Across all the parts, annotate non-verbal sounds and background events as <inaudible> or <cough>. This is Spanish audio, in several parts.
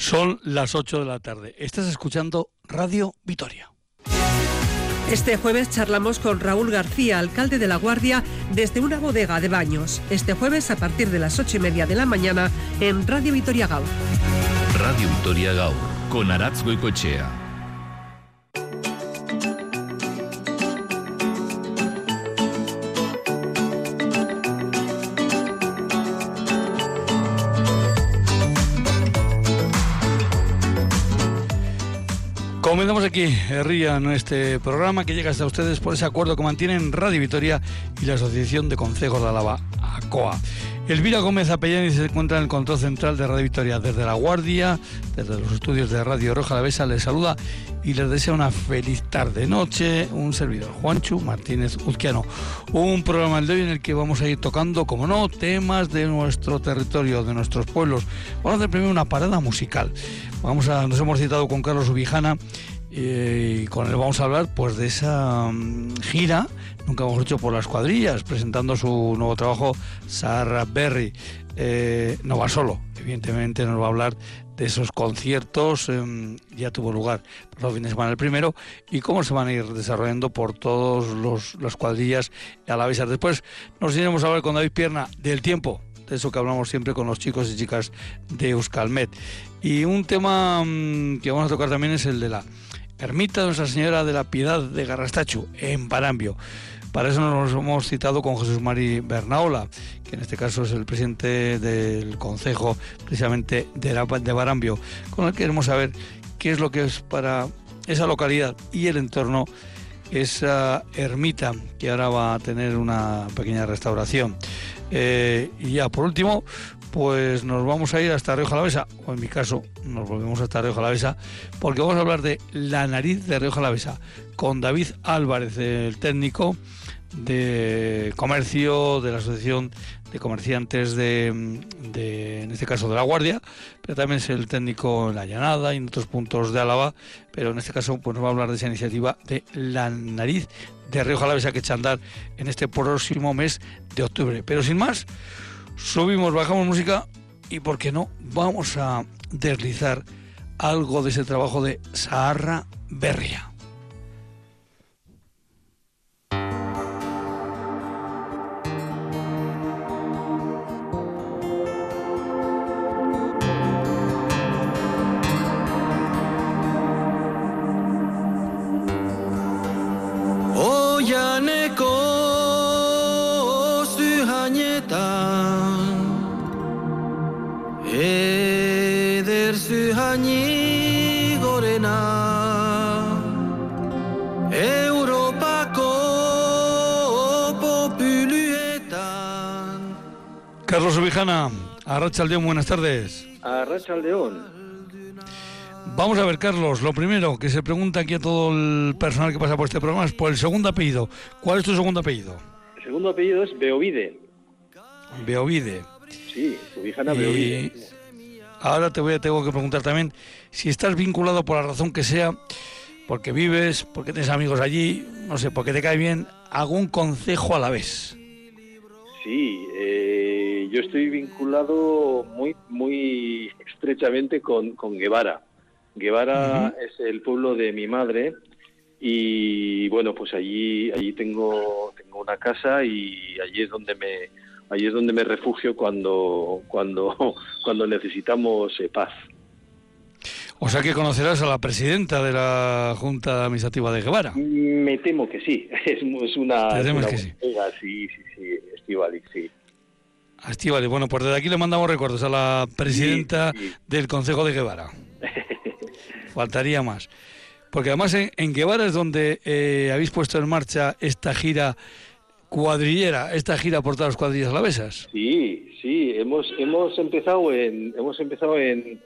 Son las 8 de la tarde. Estás escuchando Radio Vitoria. Este jueves charlamos con Raúl García, alcalde de La Guardia, desde una bodega de baños. Este jueves a partir de las ocho y media de la mañana en Radio Vitoria Gaur. Radio Vitoria Gaur, con Aratz Goicoechea. Aquí, Ría, en este programa que llega hasta ustedes por ese acuerdo que mantienen Radio Vitoria y la Asociación de Consejos de Álava, ACOA. Elvira Gómez Apellani se encuentra en el control central de Radio Victoria. Desde La Guardia, desde los estudios de Radio Roja La Besa, les saluda y les desea una feliz tarde-noche. Un servidor, Juanchu Martínez Uzquiano. Un programa de hoy en el que vamos a ir tocando, como no, temas de nuestro territorio, de nuestros pueblos. Vamos a hacer primero una parada musical. Vamos a, nos hemos citado con Carlos Ubijana y con él vamos a hablar pues de esa mm, gira nunca hemos hecho por las cuadrillas presentando su nuevo trabajo Sarah Berry eh, no va solo evidentemente nos va a hablar de esos conciertos em, ya tuvo lugar los fines de semana el primero y cómo se van a ir desarrollando por todas las cuadrillas a la vez después nos iremos a hablar con David Pierna del tiempo de eso que hablamos siempre con los chicos y chicas de Euskalmet. Y un tema mm, que vamos a tocar también es el de la ermita de Nuestra Señora de la Piedad de Garrastachu, en Barambio. Para eso nos hemos citado con Jesús Mari Bernaola, que en este caso es el presidente del Consejo precisamente de Barambio, con el que queremos saber qué es lo que es para esa localidad y el entorno esa ermita que ahora va a tener una pequeña restauración. Eh, y ya por último, pues nos vamos a ir hasta Río Jalavesa, o en mi caso nos volvemos hasta Río Jalavesa, porque vamos a hablar de la nariz de Río Jalavesa con David Álvarez, el técnico de comercio de la Asociación de Comerciantes de, en este caso de La Guardia, pero también es el técnico en La Llanada y en otros puntos de Álava, pero en este caso pues nos va a hablar de esa iniciativa de la nariz de Río Jalavesa que echa a andar en este próximo mes de octubre. Pero sin más, subimos, bajamos música y, ¿por qué no? Vamos a deslizar algo de ese trabajo de Saharra Berria. Carlos Ubijana, Arrachaldeón, buenas tardes. Arrachaldeón. Vamos a ver, Carlos, lo primero que se pregunta aquí a todo el personal que pasa por este programa es por el segundo apellido. ¿Cuál es tu segundo apellido? El segundo apellido es Beovide. Beovide. Sí, Ubijana Beovide. Ahora te voy a, tengo que preguntar también si estás vinculado por la razón que sea, porque vives, porque tienes amigos allí, no sé, porque te cae bien, algún consejo a la vez. Sí, eh, yo estoy vinculado muy, muy estrechamente con, Guevara. Guevara es el pueblo de mi madre y bueno, pues allí, allí tengo, tengo una casa y allí es donde me, allí es donde me refugio cuando, cuando, <laughs> cuando necesitamos eh, paz. O sea que conocerás a la presidenta de la Junta Administrativa de Guevara. Me temo que sí, <laughs> es, una... Te que sí. Sí, sí, sí, Estivali, sí. Estivali, bueno, pues desde aquí le mandamos recuerdos a la presidenta del Consejo de Guevara. <laughs> Faltaría más. Porque además en, Guevara es donde eh, habéis puesto en marcha esta gira cuadrillera, esta gira por todas las cuadrillas alavesas. Sí, sí, hemos, hemos empezado en, hemos empezado en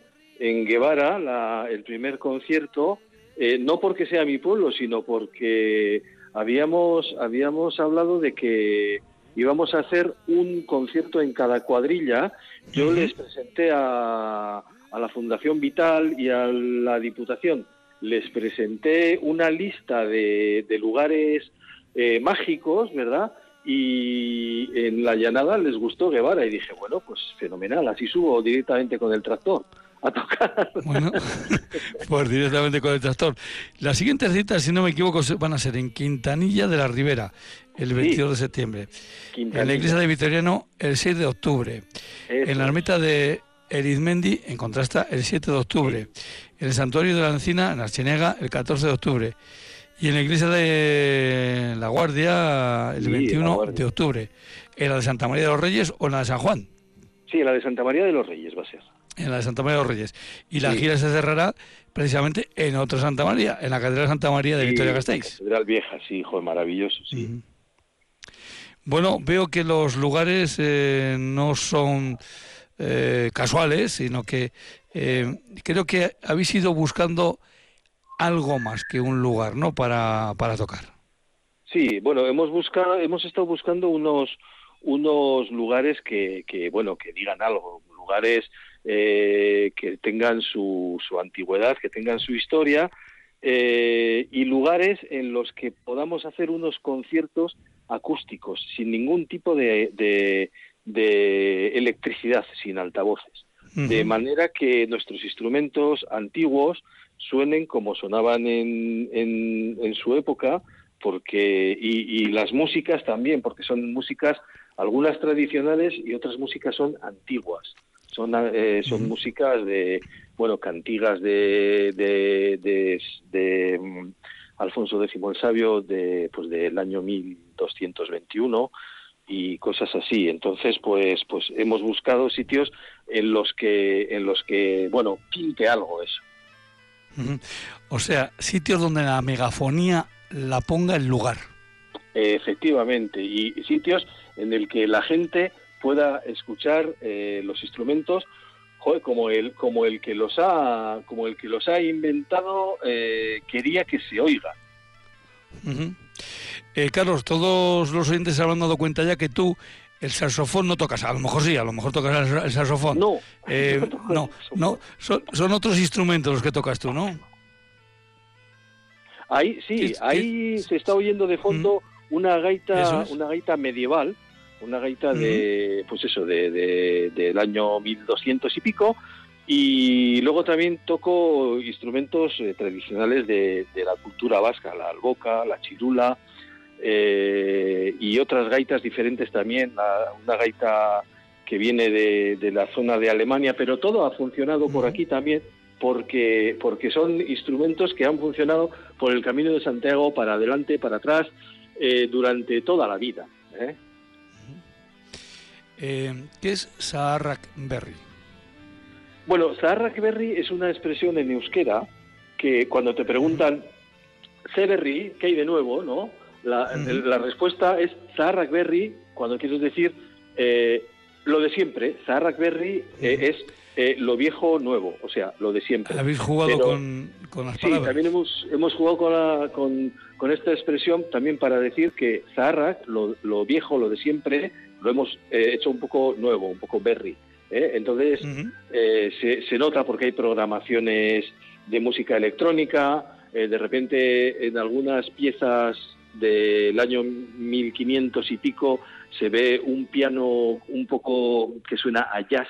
en Guevara el primer concierto, eh, no porque sea mi pueblo, sino porque habíamos, habíamos hablado de que íbamos a hacer un concierto en cada cuadrilla. Yo les presenté a, a la Fundación Vital y a la Diputación, les presenté una lista de, de lugares eh, mágicos, ¿verdad? Y en la llanada les gustó Guevara y dije, bueno, pues fenomenal, así subo directamente con el tractor a tocar. Bueno, <laughs> pues directamente con el tractor. Las siguientes citas, si no me equivoco, van a ser en Quintanilla de la Ribera, el 22 de septiembre. En la iglesia de Vitoriano, el 6 de octubre. En la ermita de Erizmendi, en Contrasta, el 7 de octubre. En el santuario de la Encina, en Archenega, el 14 de octubre. Y en la iglesia de La Guardia, el 21 de octubre. ¿En la de Santa María de los Reyes o en la de San Juan? Sí, en la de Santa María de los Reyes va a ser. En la de Santa María de los Reyes. Y la gira se cerrará precisamente en otra Santa María, en la Catedral Santa María de Victoria Gasteiz. Catedral Vieja, sí, hijo, maravilloso, sí. Bueno, veo que los lugares eh, no son eh, casuales, sino que eh, creo que habéis ido buscando algo más que un lugar, ¿no? Para, para tocar. Sí, bueno, hemos buscado, hemos estado buscando unos unos lugares que, que bueno, que digan algo, lugares eh, que tengan su, su antigüedad, que tengan su historia eh, y lugares en los que podamos hacer unos conciertos acústicos sin ningún tipo de, de, de electricidad, sin altavoces, de manera que nuestros instrumentos antiguos suenen como sonaban en, en, en su época, porque y, y, las músicas también, porque son músicas algunas tradicionales y otras músicas son antiguas. Son, eh, son músicas de, bueno, cantigas de, de, de, de um, Alfonso X el Sabio de, pues del año 1221 y cosas así. Entonces, pues, pues hemos buscado sitios en los que, en los que, bueno, pinte algo eso. O sea, sitios donde la megafonía la ponga en lugar. Efectivamente, y sitios en el que la gente pueda escuchar eh, los instrumentos joder, como el como el que los ha como el que los ha inventado eh, quería que se oiga. Uh -huh. eh, Carlos, todos los oyentes se habrán dado cuenta ya que tú el saxofón no tocas, a lo mejor sí, a lo mejor tocas el saxofón. No, eh, <laughs> no, no, son, son, otros instrumentos los que tocas tú, ¿no? Ahí sí, ¿Qué, ahí se está oyendo de fondo una gaita, es? una gaita medieval, una gaita de, pues eso, de, de, del año 1200 y pico, y luego también toco instrumentos eh, tradicionales de, de, la cultura vasca, la alboca, la chirula, eh, y otras gaitas diferentes también, la, una gaita que viene de, de, la zona de Alemania, pero todo ha funcionado por aquí también, porque, porque son instrumentos que han funcionado por el camino de Santiago para adelante, para atrás, eh, durante toda la vida. ¿Eh? Eh, ¿Qué es Saharrak Berry? Bueno, Saharrak Berry es una expresión en euskera que cuando te preguntan, ¿sé Berry? ¿Qué hay de nuevo? ¿no? La, uh -huh. la respuesta es Saharrak Berry, cuando quieres decir eh, lo de siempre. Saharrak Berry uh -huh. es eh, lo viejo nuevo, o sea, lo de siempre. ¿Habéis jugado Pero, con, con, las palabras? Sí, también hemos, hemos jugado con, la, con, con, esta expresión también para decir que Zaharrak, lo, lo, viejo, lo de siempre, lo hemos eh, hecho un poco nuevo, un poco berry. ¿eh? Entonces, uh -huh. se, se, nota porque hay programaciones de música electrónica, de repente en algunas piezas del año 1500 y pico se ve un piano un poco que suena a jazz,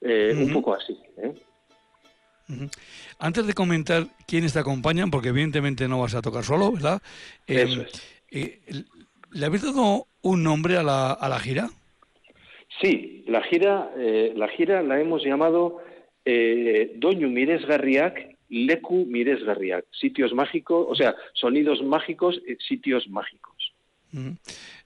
eh, uh -huh. un poco así. ¿eh? Antes de comentar quiénes te acompañan, porque evidentemente no vas a tocar solo, ¿verdad? Eh, Eso es. Eh, ¿Le habéis dado un nombre a la, a la gira? Sí, la gira, eh, la gira la hemos llamado eh, Doñu Miresgarriak, Leku Miresgarriak, sitios mágicos, o sea, sonidos mágicos, sitios mágicos. -huh.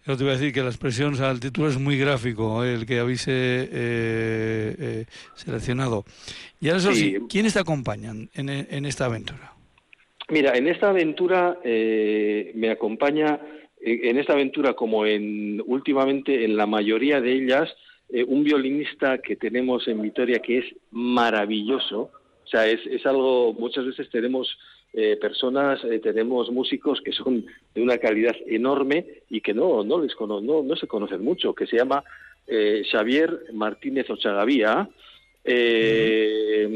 Yo te voy a decir que la expresión, o sea, el título es muy gráfico, ¿eh? el que habéis eh, eh, seleccionado. Y ahora, eso sí, ¿quiénes te acompañan en, en, esta aventura? Mira, en esta aventura eh, me acompaña, en esta aventura como en últimamente en la mayoría de ellas, eh, un violinista que tenemos en Vitoria que es maravilloso. O sea, es, es algo, muchas veces tenemos eh, personas, eh, tenemos músicos que son de una calidad enorme y que no, no, les cono no, no se conocen mucho, que se llama eh, Xavier Martínez Ochagavía, eh,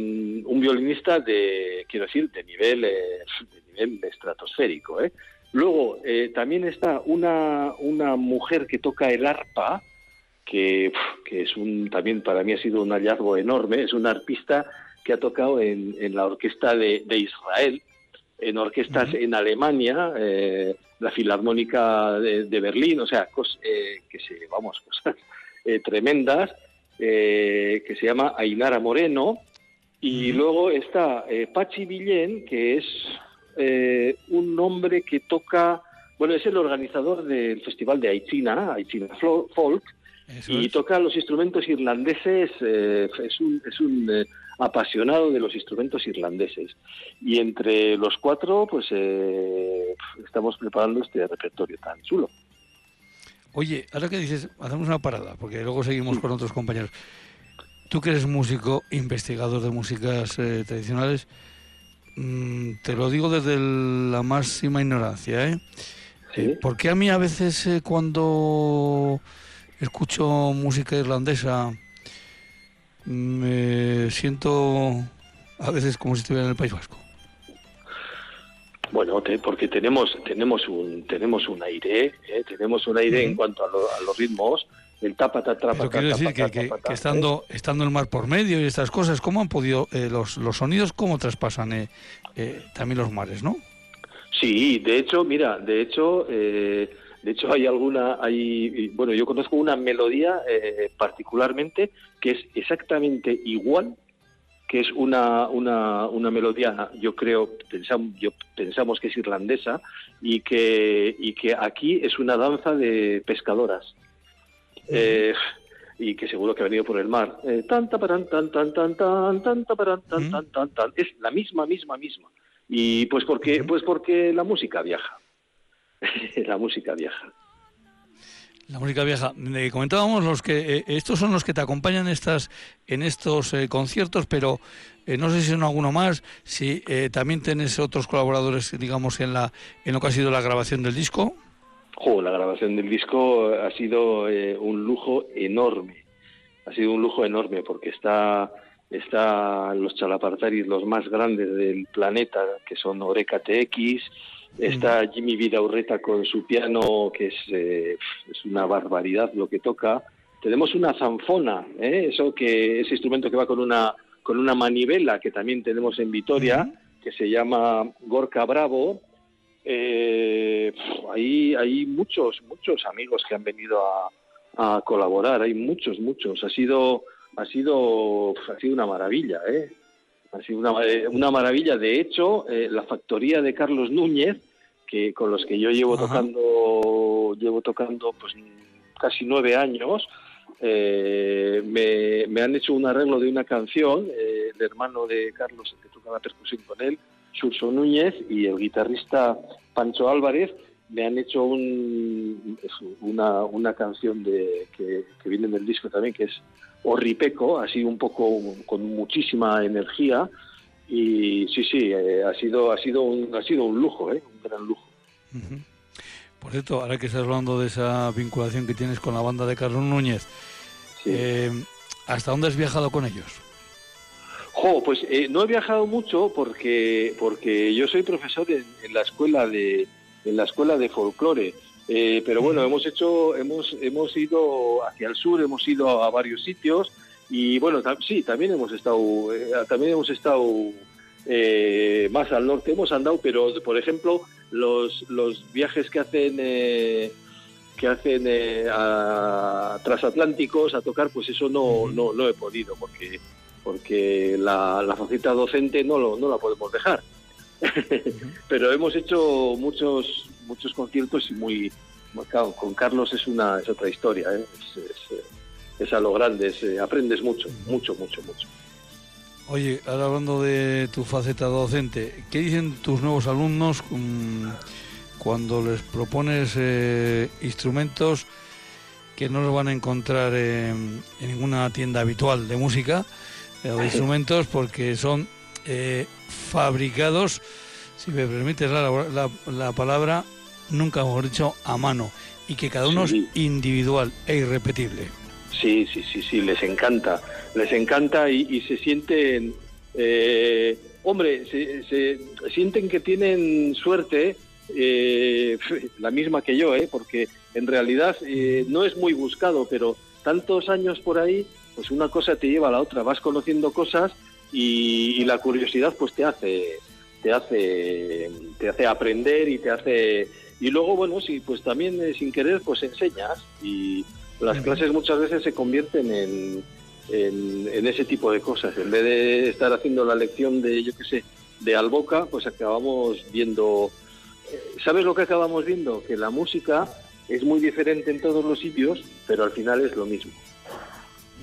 un violinista de, quiero decir, de nivel, de nivel estratosférico. Luego, también está una, una mujer que toca el arpa, que, que es un, también para mí ha sido un hallazgo enorme, es una arpista que ha tocado en, la orquesta de, Israel, en orquestas en Alemania, eh, la Filarmónica de, Berlín, o sea, eh, que se, vamos, <laughs> cosas eh, tremendas, que se llama Ainara Moreno, y luego está Pachi Villén, que es un hombre que toca, bueno, es el organizador del festival de Aichina, Aichina Folk, y toca los instrumentos irlandeses, es un, es un apasionado de los instrumentos irlandeses. Y entre los cuatro, pues eh, estamos preparando este repertorio tan chulo. Oye, ahora que dices, hacemos una parada, porque luego seguimos con otros compañeros. Tú que eres músico, investigador de músicas eh, tradicionales, mm, te lo digo desde la máxima ignorancia, ¿eh? ¿Sí? Porque a mí a veces eh, cuando escucho música irlandesa, me siento a veces como si estuviera en el País Vasco. Bueno, porque tenemos tenemos un tenemos un aire, ¿eh? tenemos un aire en cuanto a, los ritmos, el tapa tapa Pero quiero decir que, que, estando ¿eh? estando el mar por medio y estas cosas, ¿cómo han podido eh, los, los sonidos cómo traspasan también los mares, no? Sí, de hecho, mira, de hecho de hecho, hay alguna, hay, bueno, yo conozco una melodía eh, particularmente que es exactamente igual, que es una, una, una melodía, yo creo, pensamos, yo, pensamos que es irlandesa y que, y que aquí es una danza de pescadoras. Eh, y que seguro que ha venido por el mar. Eh, tan, tan, tan, tan, tan, tan, tan, tan, tan, tan, tan, Es la misma, misma, misma. Y pues porque, pues porque la música viaja. la música vieja. La música vieja. comentábamos los que eh, estos son los que te acompañan estas en estos eh, conciertos, pero eh, no sé si son alguno más, si también tienes otros colaboradores, digamos, en la en lo que ha sido la grabación del disco. La grabación del disco ha sido un lujo enorme. Ha sido un lujo enorme porque está está los chalapartaris los más grandes del planeta, que son Oreca TX, Está Jimmy Vidaurreta con su piano, que es, eh, es una barbaridad lo que toca. Tenemos una zanfona, ¿eh? eso que ese instrumento que va con una con una manivela que también tenemos en Vitoria, que se llama Gorka Bravo. Eh, hay, hay muchos muchos amigos que han venido a, a colaborar, hay muchos muchos. Ha sido ha sido ha sido una maravilla, ¿eh? Ha sido una, eh, una maravilla. De hecho, eh, la factoría de Carlos Núñez, que con los que yo llevo tocando, llevo tocando pues casi nueve años, eh, me, han hecho un arreglo de una canción, el hermano de Carlos, el que toca la percusión con él, Surso Núñez, y el guitarrista Pancho Álvarez, me han hecho un, una, una canción de, que, que viene en el disco también, que es horripeco, así un poco con muchísima energía y sí, sí, eh, ha sido ha sido un ha sido un lujo, ¿eh? un gran lujo. Por cierto, ahora que estás hablando de esa vinculación que tienes con la banda de Carlos Núñez, eh, ¿hasta dónde has viajado con ellos? Jo, pues eh, no he viajado mucho porque porque yo soy profesor en, en la escuela de en la escuela de folclore. Eh, pero bueno, hemos hecho, hemos, hemos ido hacia el sur, hemos ido a varios sitios y bueno, sí, también hemos estado, eh, también hemos estado eh, más al norte, hemos andado, pero por ejemplo, los, los viajes que hacen que hacen a transatlánticos a tocar, pues eso no, no, no he podido porque porque la, faceta docente no, lo, no la podemos dejar. <laughs> pero hemos hecho muchos muchos conciertos y muy con Carlos es una es otra historia ¿eh? es, a lo grande eh, aprendes mucho mucho mucho mucho oye ahora hablando de tu faceta docente qué dicen tus nuevos alumnos cuando les propones eh, instrumentos que no los van a encontrar en, ninguna tienda habitual de música o instrumentos porque son fabricados si me permites la, la palabra nunca hemos dicho a mano y que cada uno es individual e irrepetible. Sí, sí, sí, sí, les encanta, les encanta y, se sienten, eh, hombre, se, sienten que tienen suerte, eh, <laughs> la misma que yo, ¿eh? porque en realidad eh, no es muy buscado, pero tantos años por ahí, pues una cosa te lleva a la otra, vas conociendo cosas y, la curiosidad pues te hace te hace te hace aprender y te hace y luego bueno sí pues también eh, sin querer pues enseñas y las clases muchas veces se convierten en, en, ese tipo de cosas. En vez de estar haciendo la lección de yo qué sé de Alboca pues acabamos viendo eh, sabes lo que acabamos viendo que la música es muy diferente en todos los sitios pero al final es lo mismo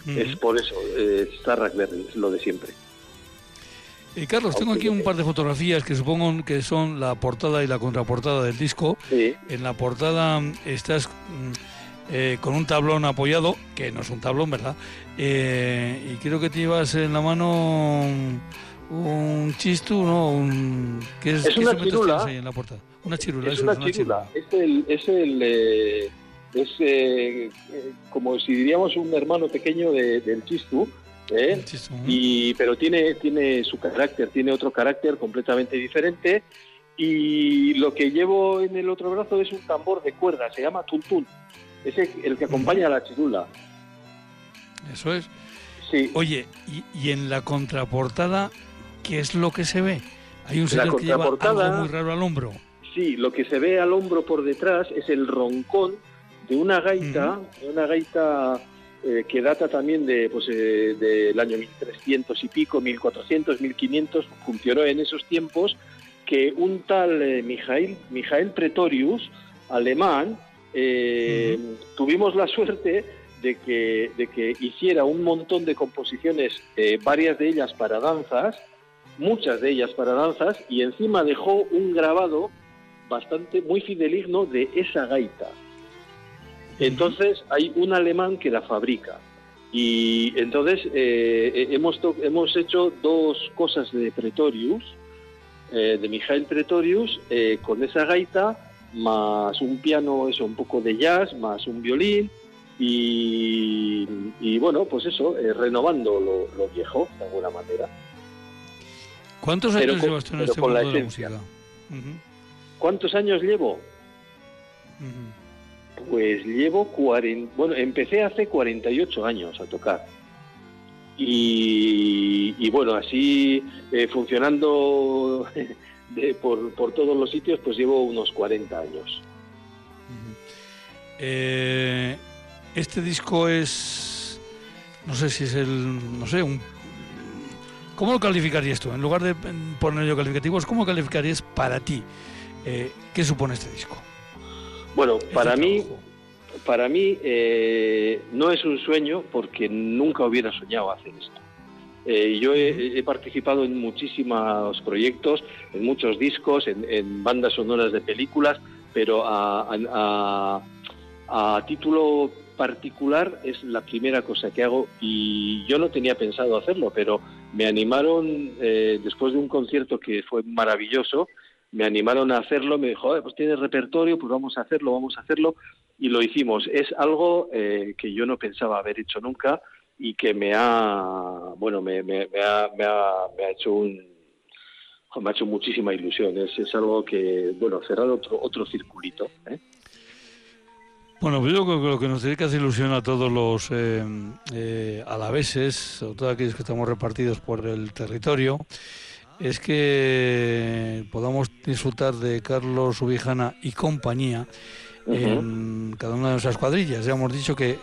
es por eso eh, Starrack es lo de siempre eh, Carlos, tengo aquí un par de fotografías que supongo que son la portada y la contraportada del disco. En la portada mm, estás mm, eh, con un tablón apoyado, que no es un tablón, ¿verdad? Eh, y creo que te llevas en la mano un, chistu, ¿no? Un, ¿qué es, es una chirula. en la portada? Una chirula. Es, una, chirula. Es el... Es el es como si diríamos un hermano pequeño del chistu, ¿eh? y, pero tiene, tiene su carácter, tiene otro carácter completamente diferente. Y lo que llevo en el otro brazo es un tambor de cuerda, se llama tuntún. Es el, que acompaña a la chirula. Eso es. Sí. Oye, y, en la contraportada, ¿qué es lo que se ve? Hay un señor que lleva algo muy raro al hombro. Sí, lo que se ve al hombro por detrás es el roncón de una gaita, de una gaita eh, que data también de pues eh, del año 1300 y pico, 1400, 1500, funcionó en esos tiempos, que un tal eh, Mijael, Pretorius, alemán, tuvimos la suerte de que, de que hiciera un montón de composiciones, varias de ellas para danzas, muchas de ellas para danzas, y encima dejó un grabado bastante muy fideligno de esa gaita. Entonces hay un alemán que la fabrica. Y entonces eh, eh, hemos, hemos hecho dos cosas de Pretorius, eh, de Mijael Pretorius, con esa gaita, más un piano, eso, un poco de jazz, más un violín, y, bueno, pues eso, renovando lo, viejo, de alguna manera. ¿Cuántos años llevas tú en este mundo de la música? ¿Cuántos años llevo? Pues llevo 40, bueno, empecé hace 48 años a tocar. Y, bueno, así eh, funcionando <laughs> por, todos los sitios, pues llevo unos 40 años. Eh, este disco es, no sé si es el, no sé, un, ¿cómo lo calificarías tú? En lugar de poner yo calificativos, ¿cómo calificarías para ti? Eh, ¿Qué supone este disco? Bueno, para mí, para mí eh, no es un sueño porque nunca hubiera soñado hacer esto. Eh, yo he, participado en muchísimos proyectos, en muchos discos, en, bandas sonoras de películas, pero a, título particular es la primera cosa que hago y yo no tenía pensado hacerlo, pero me animaron eh, después de un concierto que fue maravilloso me animaron a hacerlo, me dijo, pues tienes repertorio, pues vamos a hacerlo, vamos a hacerlo, y lo hicimos. Es algo eh, que yo no pensaba haber hecho nunca y que me ha, bueno, me, me, ha, me, ha, me ha hecho un, me ha hecho muchísima ilusión. Es, es algo que, bueno, cerrar otro, otro circulito. ¿eh? Bueno, pues yo creo que lo que nos tiene que hacer ilusión a todos los eh, eh, alaveses, sobre todo aquellos que estamos repartidos por el territorio, es que podamos disfrutar de Carlos Ubijana y compañía en cada una de nuestras cuadrillas. Ya hemos dicho que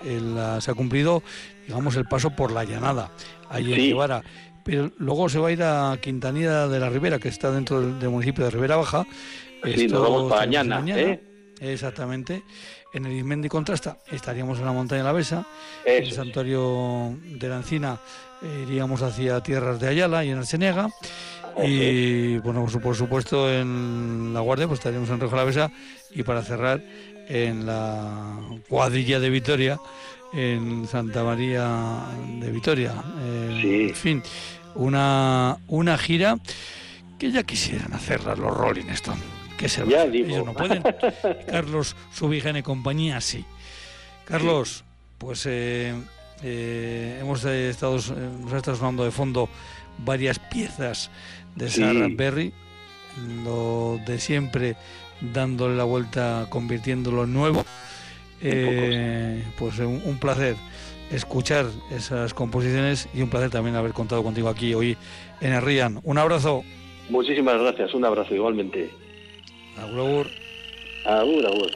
se ha cumplido, digamos, el paso por la llanada, ahí en Guevara. Pero luego se va a ir a Quintanilla de la Ribera, que está dentro del, municipio de Ribera Baja. Sí, nos vamos para mañana, ¿eh? Exactamente. En el Ismendi Contrasta estaríamos en la montaña de la Besa. En el santuario de la Encina eh, iríamos hacia tierras de Ayala y en Arsenega. Y bueno, por supuesto en La Guardia pues estaríamos en Rejo la Besa y para cerrar en la cuadrilla de Vitoria, en Santa María de Vitoria. En fin, una, una gira que ya quisieran hacerla los Rolling Stones. Que se ya Ellos no pueden. <laughs> Carlos Subigene y compañía sí. Carlos, pues eh, eh, hemos estado, nos ha estado sonando de fondo varias piezas de Sarah Berry, lo de siempre dándole la vuelta, convirtiéndolo en nuevo. Eh, pues un, placer escuchar esas composiciones y un placer también haber contado contigo aquí hoy en el Rian. Un abrazo. Muchísimas gracias, un abrazo igualmente. Agur, agur. Agur,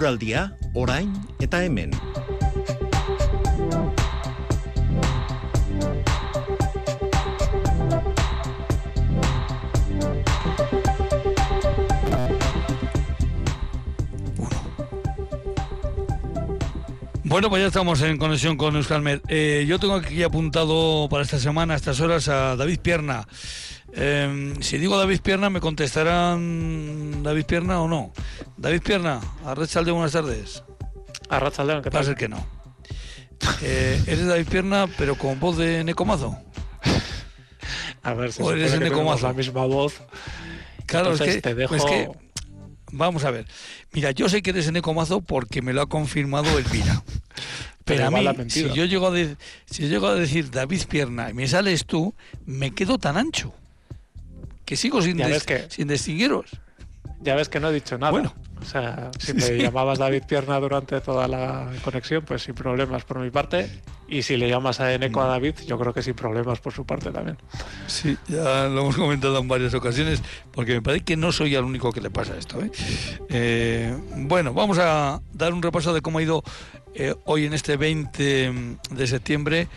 eguraldia orain eta hemen. Bueno, pues ya estamos en conexión con Euskalmet. Eh, yo tengo aquí apuntado para esta semana, a estas horas, a David Pierna. Eh, si digo David Pierna, ¿me contestarán David Pierna o no? David Pierna, Arrachalde, buenas tardes. Arrachalde, ¿qué tal? Va a ser que no. Eh, eres David Pierna, pero con voz de Necomazo. A ver si o eres Necomazo. la misma voz. Claro, es que, te dejo... es que, vamos a ver. Mira, yo sé que eres Necomazo porque me lo ha confirmado Elvira. Pero, a mí, si yo, llego a de, si yo llego a decir David Pierna y me sales tú, me quedo tan ancho que sigo sin, des, que, sin distinguiros. Ya ves que no he dicho nada. Bueno. O sea, si me llamabas David Pierna durante toda la conexión, pues sin problemas por mi parte. Y si le llamas a Eneco a David, yo creo que sin problemas por su parte también. Sí, ya lo hemos comentado en varias ocasiones, porque me parece que no soy el único que le pasa esto. ¿eh? Eh, bueno, vamos a dar un repaso de cómo ha ido eh, hoy en este 20 de septiembre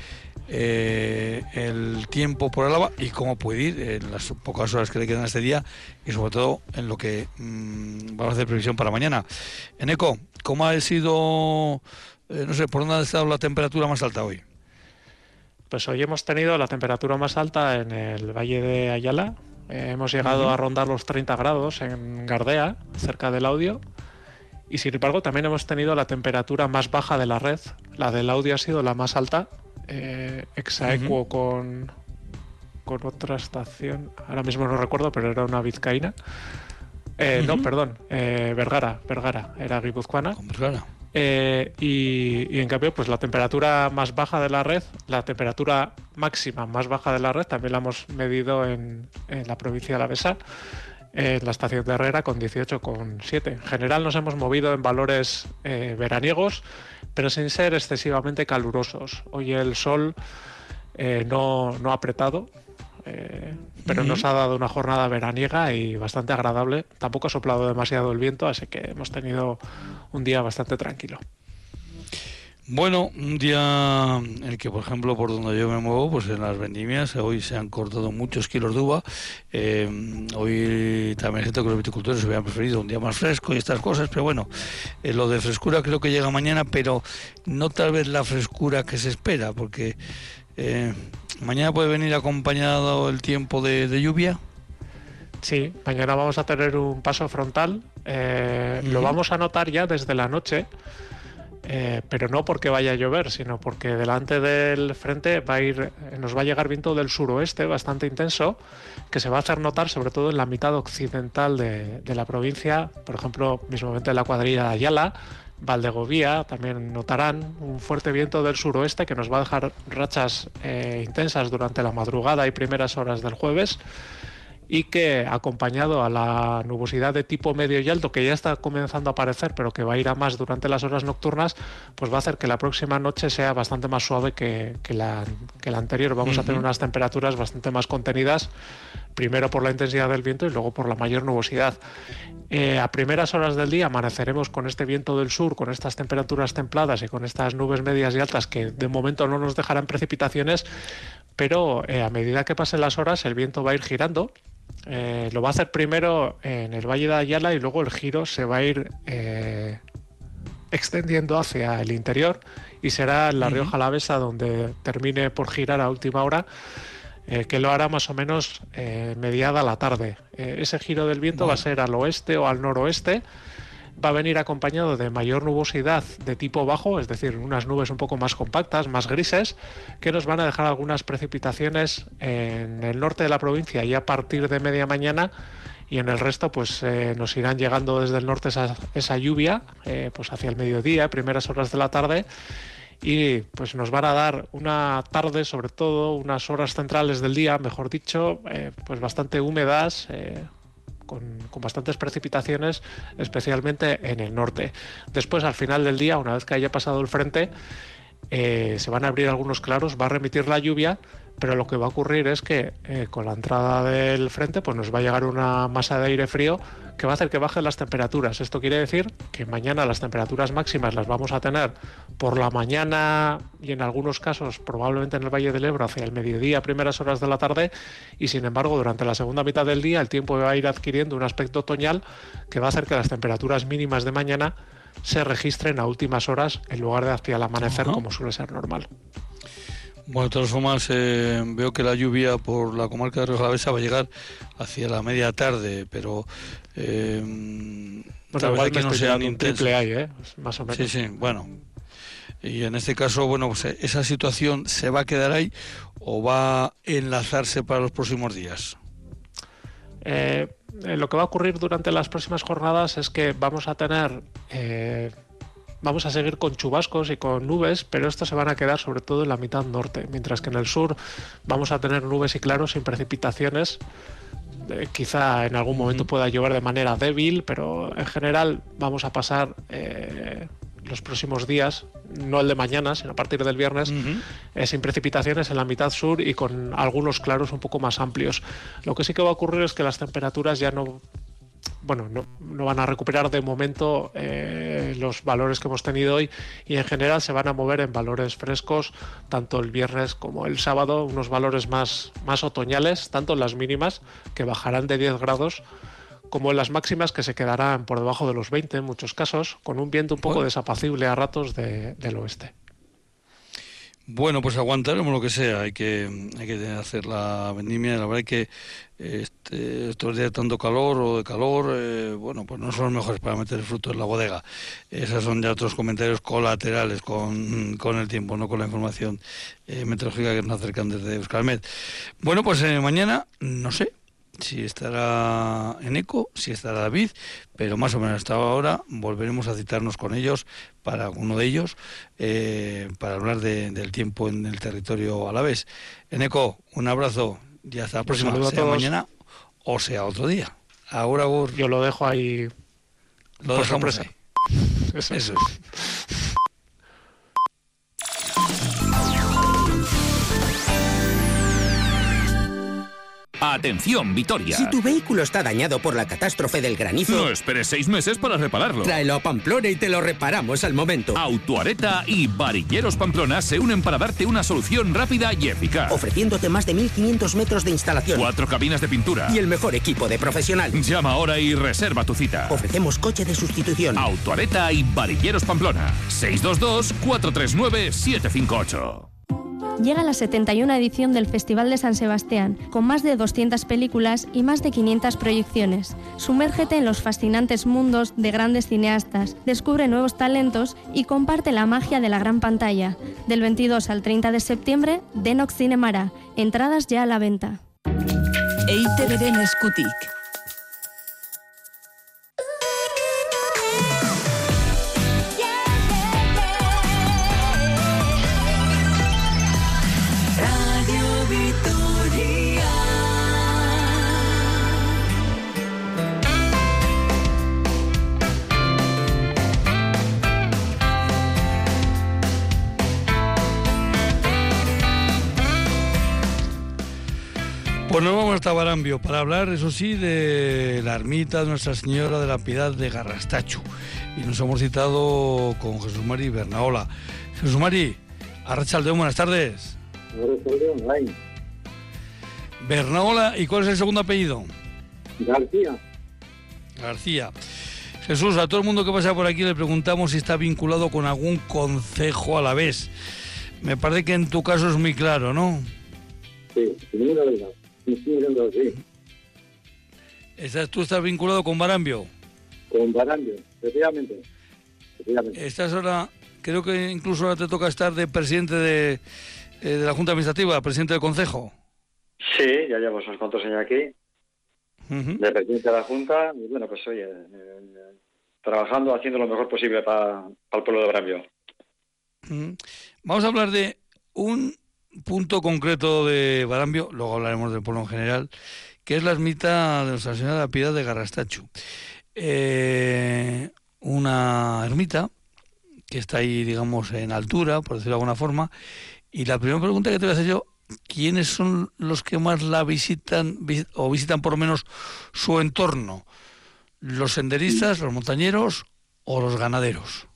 eh, el tiempo por Álava y cómo puede ir en las pocas horas que le quedan a este día y sobre todo en lo que mmm, vamos a hacer previsión para mañana. Eneco, ¿cómo ha sido, eh, no sé, por dónde ha estado la temperatura más alta hoy? Pues hoy hemos tenido la temperatura más alta en el Valle de Ayala. Eh, hemos llegado uh -huh. a rondar los 30 grados en Gardea, cerca del audio. Y sin embargo, también hemos tenido la temperatura más baja de la red. La del audio ha sido la más alta, eh, exaequo uh -huh. con, con otra estación, ahora mismo no recuerdo, pero era una vizcaína. Eh, uh -huh. No, perdón, eh, Vergara, Vergara, era guipuzcoana. Con Vergara. Y, y, en cambio, pues la temperatura más baja de la red, la temperatura máxima más baja de la red, también la hemos medido en, en la provincia de Alavesa. en la estación de Herrera con 18,7. En general nos hemos movido en valores eh, veraniegos, pero sin ser excesivamente calurosos. Hoy el sol eh, no, no, ha apretado, eh, pero nos ha dado una jornada veraniega y bastante agradable. Tampoco ha soplado demasiado el viento, así que hemos tenido un día bastante tranquilo. Bueno, un día en el que, por ejemplo, por donde yo me muevo, pues en las vendimias, hoy se han cortado muchos kilos de uva. Eh, hoy también siento que los viticultores hubieran preferido un día más fresco y estas cosas, pero bueno, eh, lo de frescura creo que llega mañana, pero no tal vez la frescura que se espera, porque eh, mañana puede venir acompañado el tiempo de, lluvia. Sí, mañana vamos a tener un paso frontal. Lo vamos a notar ya desde la noche. Eh, pero no porque vaya a llover, sino porque delante del frente va a ir, eh, nos va a llegar viento del suroeste bastante intenso, que se va a hacer notar sobre todo en la mitad occidental de, la provincia, por ejemplo, mismamente en la cuadrilla de Ayala, Valdegovía, también notarán un fuerte viento del suroeste que nos va a dejar rachas eh, intensas durante la madrugada y primeras horas del jueves y que acompañado a la nubosidad de tipo medio y alto que ya está comenzando a aparecer pero que va a ir a más durante las horas nocturnas pues va a hacer que la próxima noche sea bastante más suave que, la, anterior. Vamos a tener unas temperaturas bastante más contenidas primero por la intensidad del viento y luego por la mayor nubosidad. Eh, a primeras horas del día amaneceremos con este viento del sur, con estas temperaturas templadas y con estas nubes medias y altas que de momento no nos dejarán precipitaciones, pero eh, a medida que pasen las horas el viento va a ir girando eh, lo va a hacer primero en el Valle de Ayala y luego el giro se va a ir eh, extendiendo hacia el interior y será en la Rioja Alavesa donde termine por girar a última hora. Eh, que lo hará más o menos mediada la tarde. ese giro del viento va a ser al oeste o al noroeste va a venir acompañado de mayor nubosidad de tipo bajo, es decir, unas nubes un poco más compactas, más grises, que nos van a dejar algunas precipitaciones en el norte de la provincia y a partir de media mañana y en el resto pues eh, nos irán llegando desde el norte esa, lluvia eh, pues hacia el mediodía, primeras horas de la tarde y pues nos van a dar una tarde sobre todo unas horas centrales del día mejor dicho eh, pues bastante húmedas con, bastantes precipitaciones, especialmente en el norte. Después, al final del día, una vez que haya pasado el frente, eh, se van a abrir algunos claros, va a remitir la lluvia pero lo que va a ocurrir es que eh, con la entrada del frente pues nos va a llegar una masa de aire frío que va a hacer que bajen las temperaturas. Esto quiere decir que mañana las temperaturas máximas las vamos a tener por la mañana y en algunos casos probablemente en el Valle del Ebro hacia el mediodía, primeras horas de la tarde y sin embargo durante la segunda mitad del día el tiempo va a ir adquiriendo un aspecto otoñal que va a hacer que las temperaturas mínimas de mañana se registren a últimas horas en lugar de hacia el amanecer como suele ser normal. Bueno, de todas formas, eh, veo que la lluvia por la comarca de Rioja va a llegar hacia la media tarde, pero eh, bueno, que no sean intensas. ¿eh? Más o menos. Sí, sí, bueno. Y en este caso, bueno, pues eh, esa situación se va a quedar ahí o va a enlazarse para los próximos días. lo que va a ocurrir durante las próximas jornadas es que vamos a tener vamos a seguir con chubascos y con nubes, pero estos se van a quedar sobre todo en la mitad norte, mientras que en el sur vamos a tener nubes y claros sin precipitaciones. Eh, quizá en algún momento pueda llover de manera débil, pero en general vamos a pasar eh, los próximos días, no el de mañana, sino a partir del viernes, eh, sin precipitaciones en la mitad sur y con algunos claros un poco más amplios. Lo que sí que va a ocurrir es que las temperaturas ya no bueno, no, van a recuperar de momento eh, los valores que hemos tenido hoy y en general se van a mover en valores frescos tanto el viernes como el sábado, unos valores más, más otoñales, tanto en las mínimas que bajarán de 10 grados como en las máximas que se quedarán por debajo de los 20 en muchos casos, con un viento un poco desapacible a ratos del oeste. Bueno, pues aguantaremos lo que sea, hay que, hay que hacer la vendimia, la verdad es que este, estos días tanto calor o de calor, eh, bueno, pues no son los mejores para meter el fruto en la bodega. Esos son ya otros comentarios colaterales con, con el tiempo, no con la información eh, meteorológica que nos acercan desde Euskalmet. Bueno, pues eh, mañana, no sé, si estará en ECO, si estará David, pero más o menos hasta ahora volveremos a citarnos con ellos, para uno de ellos, eh, para hablar del tiempo en el territorio a la vez. En ECO, un abrazo y hasta la próxima, sea mañana o sea otro día. Agur. Yo lo dejo ahí. Lo dejamos ahí. Eso. <laughs> Eso es. Atención, Vitoria. Si tu vehículo está dañado por la catástrofe del granizo, No esperes seis meses para repararlo. tráelo a Pamplona y te lo reparamos al momento. Autoareta y Varilleros Pamplona se unen para darte una solución rápida y eficaz. Ofreciéndote más de 1500 metros de instalación Cuatro cabinas de pintura. y el mejor equipo de profesional. Llama ahora y reserva tu cita. Ofrecemos coche de sustitución. Autoareta y Varilleros Pamplona. 622-439-758. Llega la 71 edición del Festival de San Sebastián, con más de 200 películas y más de 500 proyecciones. Sumérgete en los fascinantes mundos de grandes cineastas, descubre nuevos talentos y comparte la magia de la gran pantalla. Del 22 al 30 de septiembre, Denox Cinemara. Entradas ya a la venta. Eskutik. Hasta Barambio para hablar, eso sí, de la ermita de Nuestra Señora de la Piedad de Garrastachu. Y nos hemos citado con Jesús Mari Bernaola. Jesús Mari, Arrachaldeón, buenas tardes. Bernaola, ¿y cuál es el segundo apellido? García. García. Jesús, a todo el mundo que pasa por aquí le preguntamos si está vinculado con algún concejo a la vez. Me parece que en tu caso es muy claro, ¿no? Sí, ninguna verdad. Sí. Estás, ¿Tú estás vinculado con Barambio? Con Barambio, efectivamente. efectivamente. Estás ahora, creo que incluso ahora te toca estar de presidente de, eh, de la Junta Administrativa, presidente del Consejo. Sí, ya llevamos unos cuantos años aquí, de presidente de la Junta, y bueno, pues oye, eh, trabajando, haciendo lo mejor posible para el pueblo de Barambio. Vamos a hablar de un punto concreto de Barambio, luego hablaremos del pueblo en general, que es la ermita de Nuestra Señora de la Piedad de Garrastachu. Eh, una ermita que está ahí, digamos, en altura, por decirlo de alguna forma. Y la primera pregunta que te voy a hacer yo, ¿quiénes son los que más la visitan vi- o visitan por lo menos su entorno? ¿Los senderistas, los montañeros o los ganaderos?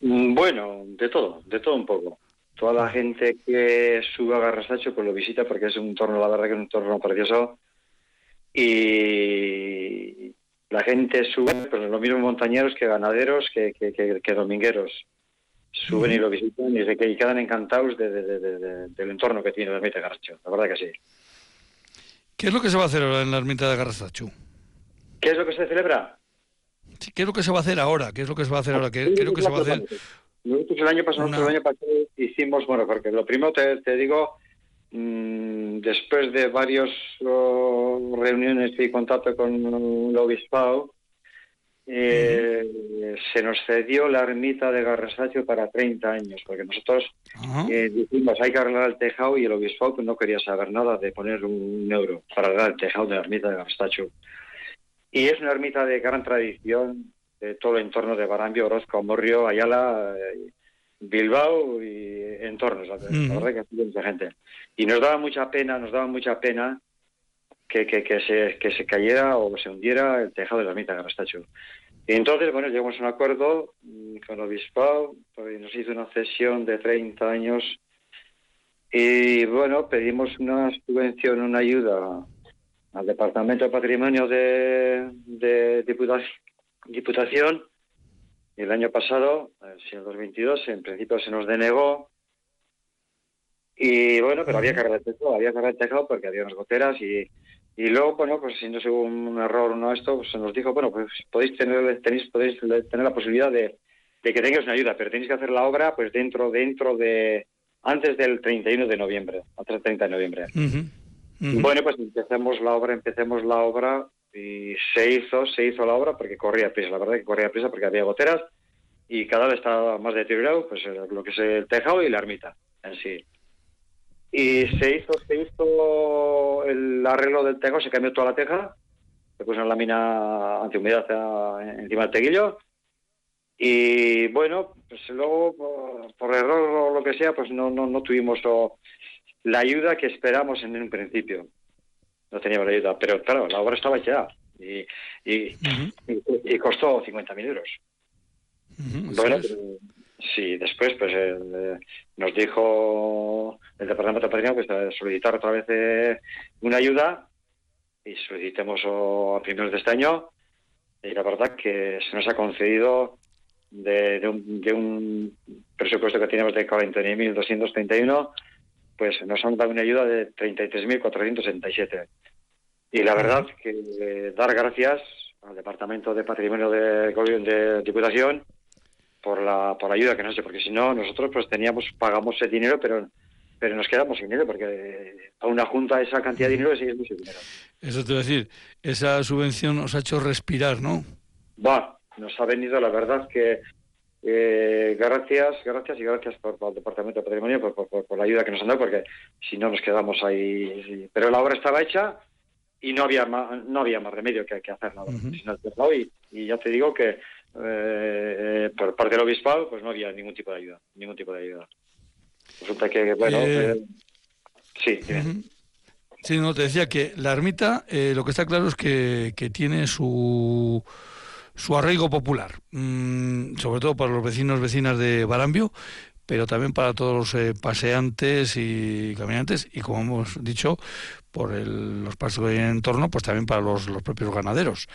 Mm, Bueno, de todo, de todo un poco. Toda la gente que sube a Garrastacho pues lo visita porque es un entorno, la verdad que es un entorno precioso. Y la gente sube, pues los mismos montañeros que ganaderos, que, que, que- que domingueros. Suben y lo visitan y se que- y quedan encantados de- de- de- de- de- del entorno que tiene la ermita de Garrastacho. La verdad que sí. ¿Qué es lo que se va a hacer ahora en la ermita de Garrastachu? ¿Qué es lo que se celebra? Sí, ¿Qué es lo que se va a hacer ahora? ¿Qué es lo que se va a hacer ahora? ¿Qué, qué es lo que se va a hacer? Nosotros el año pasado, Una- el año pasado hicimos, bueno, porque lo primero te, te digo, mm, después de varias oh, reuniones y contacto con el obispado, eh, se nos cedió la ermita de Garrastacho para 30 años, porque nosotros eh, dijimos hay que arreglar el tejado y el obispado pues, no quería saber nada de poner un euro para arreglar el tejado de la ermita de Garrastacho. Y es una ermita de gran tradición de todo el entorno de Barambio, Orozco, Morrio, Ayala, eh, Bilbao y entornos. La, la Ujú. verdad que hay mucha gente. Y nos daba mucha pena, nos daba mucha pena que, que, que se, que se cayera o se hundiera el tejado de la ermita de Garrastacho. Y entonces, bueno, llegamos a un acuerdo mm, con el obispado, pues, nos hizo una cesión de 30 años y, bueno, pedimos una subvención, una ayuda al Departamento de Patrimonio de, de Diputación. El año pasado, el 2022, en principio se nos denegó. Y bueno, pero había que arreglar el tejado, había que arreglar el tejado porque había unas goteras y, y luego, bueno, pues si no se hubo un error o no esto, pues se nos dijo, bueno, pues podéis tener, tenéis, podéis tener la posibilidad de, de que tengáis una ayuda, pero tenéis que hacer la obra pues dentro, dentro de, antes del 31 de noviembre, antes del 30 de noviembre. Ujú. Ujú. Bueno, pues empecemos la obra, empecemos la obra y se hizo, se hizo la obra porque corría prisa, la verdad que corría prisa porque había goteras y cada vez estaba más deteriorado, pues eh, lo que es el tejado y la ermita en sí. Y se hizo, se hizo el arreglo del tejado, se cambió toda la teja le puse una lámina antihumedad a- encima del teguillo y bueno, pues luego por, error o lo que sea, pues no, no, no tuvimos la ayuda que esperamos en un principio. No teníamos ayuda, pero claro, la obra estaba hecha y, y, y, y costó 50.000 euros. Bueno, pero, sí, después pues el, eh, nos dijo el Departamento de Patrimonio pues, solicitar otra vez eh, una ayuda y solicitemos oh, a primeros de este año y la verdad que se nos ha concedido de, de un, de un presupuesto que teníamos de 49.231 pues nos han dado una ayuda de 33.467 y la verdad que eh, dar gracias al Departamento de Patrimonio de de Diputación por la, por la ayuda que nos hace, porque si no, nosotros pues teníamos, pagamos ese dinero, pero pero nos quedamos sin dinero, porque eh, a una junta esa cantidad de dinero es mucho dinero. Eso te voy a decir, esa subvención nos ha hecho respirar, ¿no? Va, nos ha venido, la verdad que eh, gracias, gracias y gracias por, por el Departamento de Patrimonio por, por, por- por la ayuda que nos han dado, porque si no nos quedamos ahí. Pero la obra estaba hecha y no había más, no había más remedio que, que hacerla. Pues, no, y, y ya te digo que eh, por parte del obispado pues no había ningún tipo de ayuda, ningún tipo de ayuda. Resulta que, bueno, Eh, eh, sí. Ujú. Sí, no, te decía que la ermita, eh, lo que está claro es que, que tiene su, su arraigo popular, mm, sobre todo para los vecinos, vecinas de Barambio, pero también para todos los eh, paseantes y caminantes, y como hemos dicho, por el- los pasos que hay en torno, pues también para los, los propios ganaderos.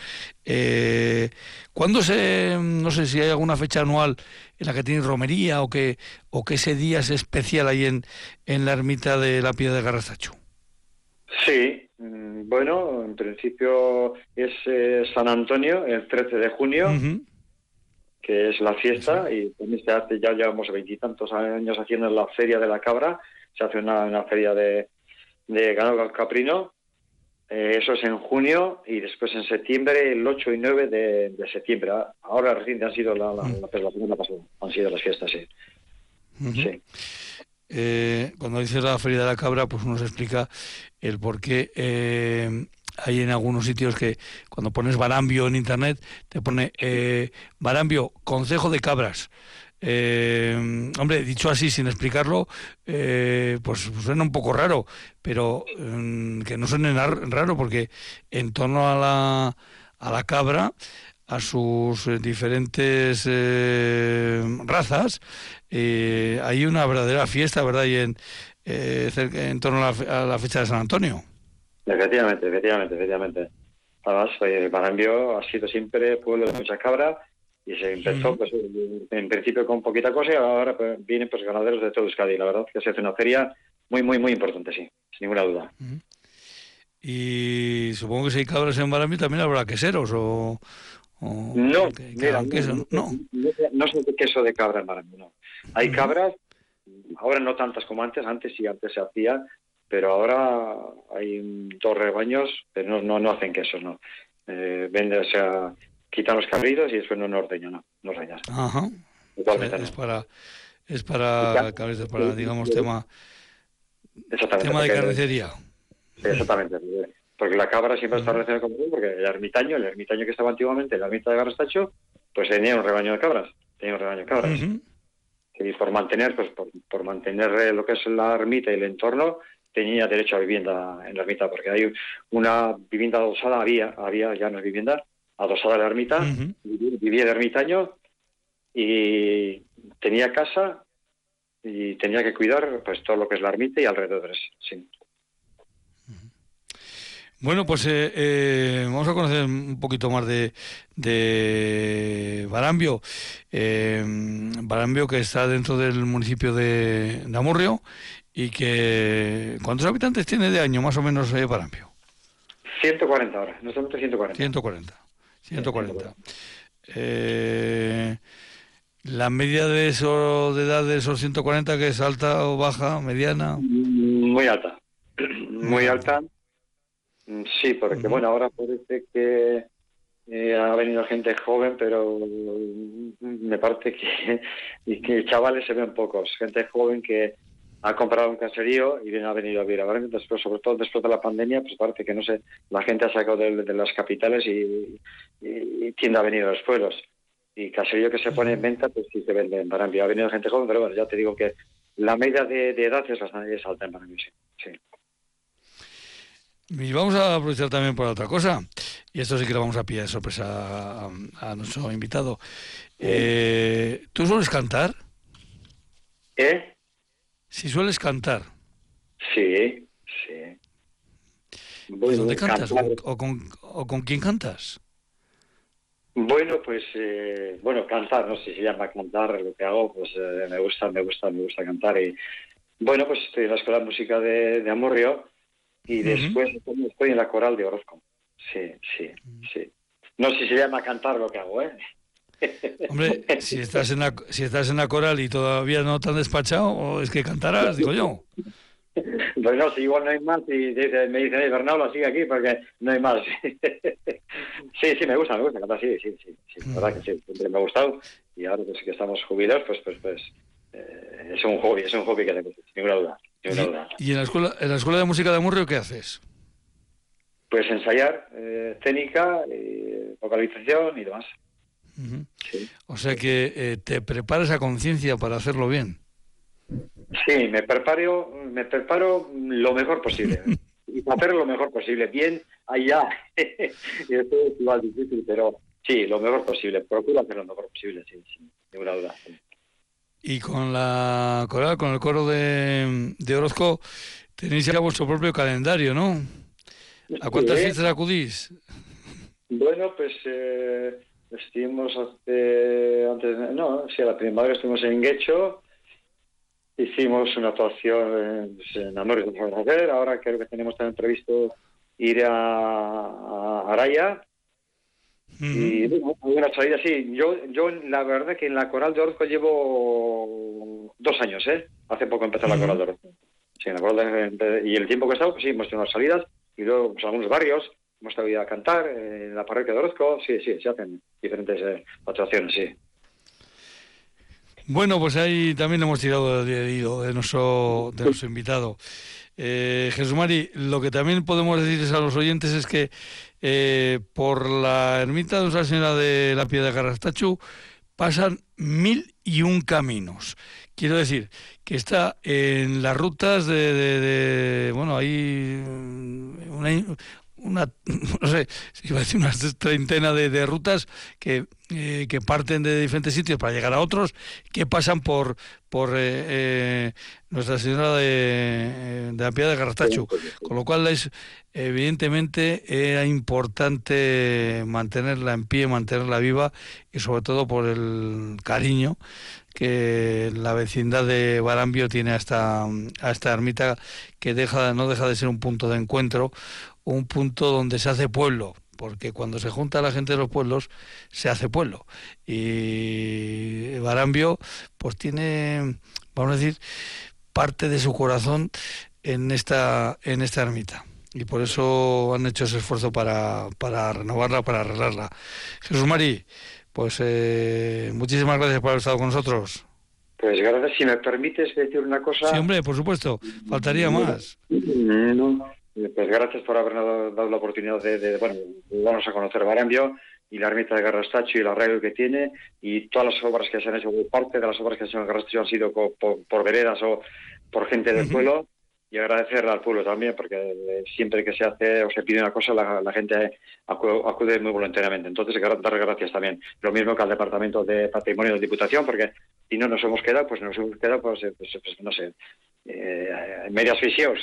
Eh, ¿Cuándo se, no sé si hay alguna fecha anual en la que tiene romería o que, o que ese día es especial ahí en, en la ermita de la Piedra de Garrastacho? Sí, mm, bueno, en principio es eh, San Antonio el 13 de junio, que es la fiesta, y también se hace, ya llevamos veintitantos años haciendo la Feria de la Cabra, se hace una, una feria de, de ganado caprino, eh, eso es en junio, y después en septiembre, el 8 y 9 de, de septiembre. Ahora recién han sido la, la, la, la semana pasada, han sido las fiestas, sí. Sí. Eh, cuando dices la Feria de la Cabra, pues uno se explica el por qué eh, hay en algunos sitios que cuando pones Barambio en internet te pone eh, Barambio, Concejo de Cabras. Eh, hombre, dicho así sin explicarlo, eh, pues suena un poco raro, pero que no suene raro porque en torno a la, a la cabra, a sus eh, diferentes eh, razas, eh, hay una verdadera fiesta, ¿verdad? Y en, eh, cerca- en torno a la, a la fecha de San Antonio. Efectivamente, efectivamente, efectivamente. Además, Barambio ha sido siempre pueblo de mucha cabra y se empezó, pues, en principio con poquita cosa y ahora pues, vienen pues ganaderos de todo Euskadi. La verdad que se hace una feria muy, muy, muy importante, sí, sin ninguna duda. Y supongo que si hay cabras en Barambio también habrá queseros o... o No, que- mira, hagan queso, no, ¿no? no, no sé de queso de cabra en no. Hay cabras, ahora no tantas como antes, antes sí, antes se hacía, pero ahora hay dos rebaños, pero no, no, no hacen queso, no. Eh, venden, o sea, quitan los cabritos y después no no ordeñan, no, no ordeñan. Ajá. Totalmente es no. para es para para digamos tema tema de carnicería. Exactamente. Porque la cabra siempre está relacionada con porque el ermitaño, el ermitaño que estaba antiguamente, la ermita de Garrastacho, pues tenía un rebaño de cabras. Tenía un rebaño de cabras. Ujú. Y por mantener, pues por, por mantener eh, lo que es la ermita y el entorno, tenía derecho a vivienda en la ermita, porque hay una vivienda adosada, había, había ya no es vivienda, adosada a la ermita, vivi- vivía el ermitaño y tenía casa y tenía que cuidar pues todo lo que es la ermita y alrededores. Sí. Bueno, pues eh, eh, vamos a conocer un poquito más de, de Barambio. Eh, Barambio que está dentro del municipio de, de Amurrio y que... ¿Cuántos habitantes tiene de año más o menos eh, Barambio? 140 ahora, momento 140. 140. 140. Eh, la media de eso, de edad de esos 140 que es alta o baja, mediana. Muy alta, muy alta. Mm, Sí, porque bueno, ahora parece que eh, ha venido gente joven, pero mm, me parece que, <laughs> y que chavales se ven pocos. Gente joven que, ha comprado un caserío y bien ha venido a vivir a Barranquilla. Después, sobre todo después de la pandemia, pues parece que no sé, la gente ha sacado de, de las capitales y, y, y tiende a venir a los pueblos. Y caserío que se pone en venta, pues sí se vende en Barranquilla. Ha venido gente joven, pero bueno, ya te digo que la media de, de edad es bastante es alta en Barranquilla, sí. sí. Y vamos a aprovechar también por otra cosa, y esto sí que lo vamos a pillar de sorpresa a, a nuestro invitado. Eh, ¿Tú sueles cantar? ¿Eh? Si sueles cantar. Sí, sí. ¿Y Bueno, dónde cantas? ¿O, cantar- o con, o con quién cantas? Bueno, pues eh, bueno, cantar, no sé si se llama cantar, lo que hago, pues eh, me gusta, me gusta, me gusta cantar y bueno, pues estoy en la escuela de música de, de Amurrio y después estoy en la coral de Orozco. Sí, sí, sí. No sé si se llama cantar lo que hago, ¿eh? <laughs> Hombre, si estás en la, si estás en la coral y todavía no te han despachado, o es que cantarás, digo yo. Pues no, si igual no hay más y me dicen, hey, Bernardo, sigue aquí porque no hay más. <laughs> sí, sí, me gusta, me gusta cantar, sí, sí, sí, sí, la verdad que sí, siempre me ha gustado y ahora pues que estamos jubilados, pues, pues, pues, eh, es un hobby, es un hobby que tengo, sin ninguna duda, ¿Y en la escuela, en la escuela de música de Amurrio qué haces? Pues ensayar, eh, técnica, eh, vocalización y demás. Sí. O sea que eh, te preparas a conciencia para hacerlo bien. Sí, me preparo, me preparo lo mejor posible. <laughs> y para hacerlo lo mejor posible. Bien, allá. y <laughs> esto es igual difícil, pero sí, lo mejor posible. Procuro hacer lo mejor posible, sí, sin ninguna duda. sí. Y con la coral, con el coro de, de Orozco, tenéis ya vuestro propio calendario, ¿no? ¿A cuántas Sí. fiestas acudís? Bueno, pues eh, estuvimos hace, antes, de- no, sí, a la primavera estuvimos en Guecho, hicimos una actuación en, en Amores de hacer, ahora creo que tenemos también previsto ir a, a Araya, y bueno, alguna salida, sí. Yo, yo la verdad que en la Coral de Orozco llevo dos años, ¿eh? Hace poco empezó la Coral de Orozco. Sí, en la Coral de- y el tiempo que he estado, pues sí, hemos tenido salidas y luego pues, algunos barrios, hemos estado a cantar eh, en la parroquia de Orozco, sí, sí, se hacen diferentes eh, actuaciones, sí. Bueno, pues ahí también hemos tirado de, de de nuestro, de nuestro invitado. Eh, Jesús Mari, lo que también podemos decirles a los oyentes es que eh, por la ermita de Nuestra Señora de la Piedra de pasan mil y un caminos. Quiero decir que está en las rutas de, de- bueno, hay una, una, <laughs> no sé, iba a decir una treintena de, de rutas que, eh, que parten de diferentes sitios para llegar a otros, que pasan por, por eh, eh, Nuestra Señora de, de la Piedad de Garrastachu. Con lo cual, es, evidentemente, era importante mantenerla en pie, mantenerla viva y sobre todo por el cariño que la vecindad de Barambio tiene a esta, a esta ermita que deja, no deja de ser un punto de encuentro, un punto donde se hace pueblo, porque cuando se junta la gente de los pueblos se hace pueblo. Y Barambio pues tiene, vamos a decir, parte de su corazón en esta, en esta ermita. Y por eso han hecho ese esfuerzo para, para renovarla, para arreglarla. Jesús Mari, pues eh, muchísimas gracias por haber estado con nosotros. Pues gracias, si me permites decir una cosa. Sí, hombre, por supuesto, faltaría más. No, eh, Pues gracias por habernos dado, la oportunidad de, de, bueno, darnos a conocer Barambio y la ermita de Garrastacho y la arraigo que tiene y todas las obras que se han hecho, parte de las obras que se han hecho en Garrastacho han sido por, por veredas o por gente del pueblo y agradecerle al pueblo también porque eh, siempre que se hace o se pide una cosa la, la gente acu- acude muy voluntariamente. Entonces, dar gracias también. Lo mismo que al Departamento de Patrimonio de Diputación porque si no nos hemos quedado, pues nos hemos quedado, pues, eh, pues, pues, no sé, eh, medio asfixiados,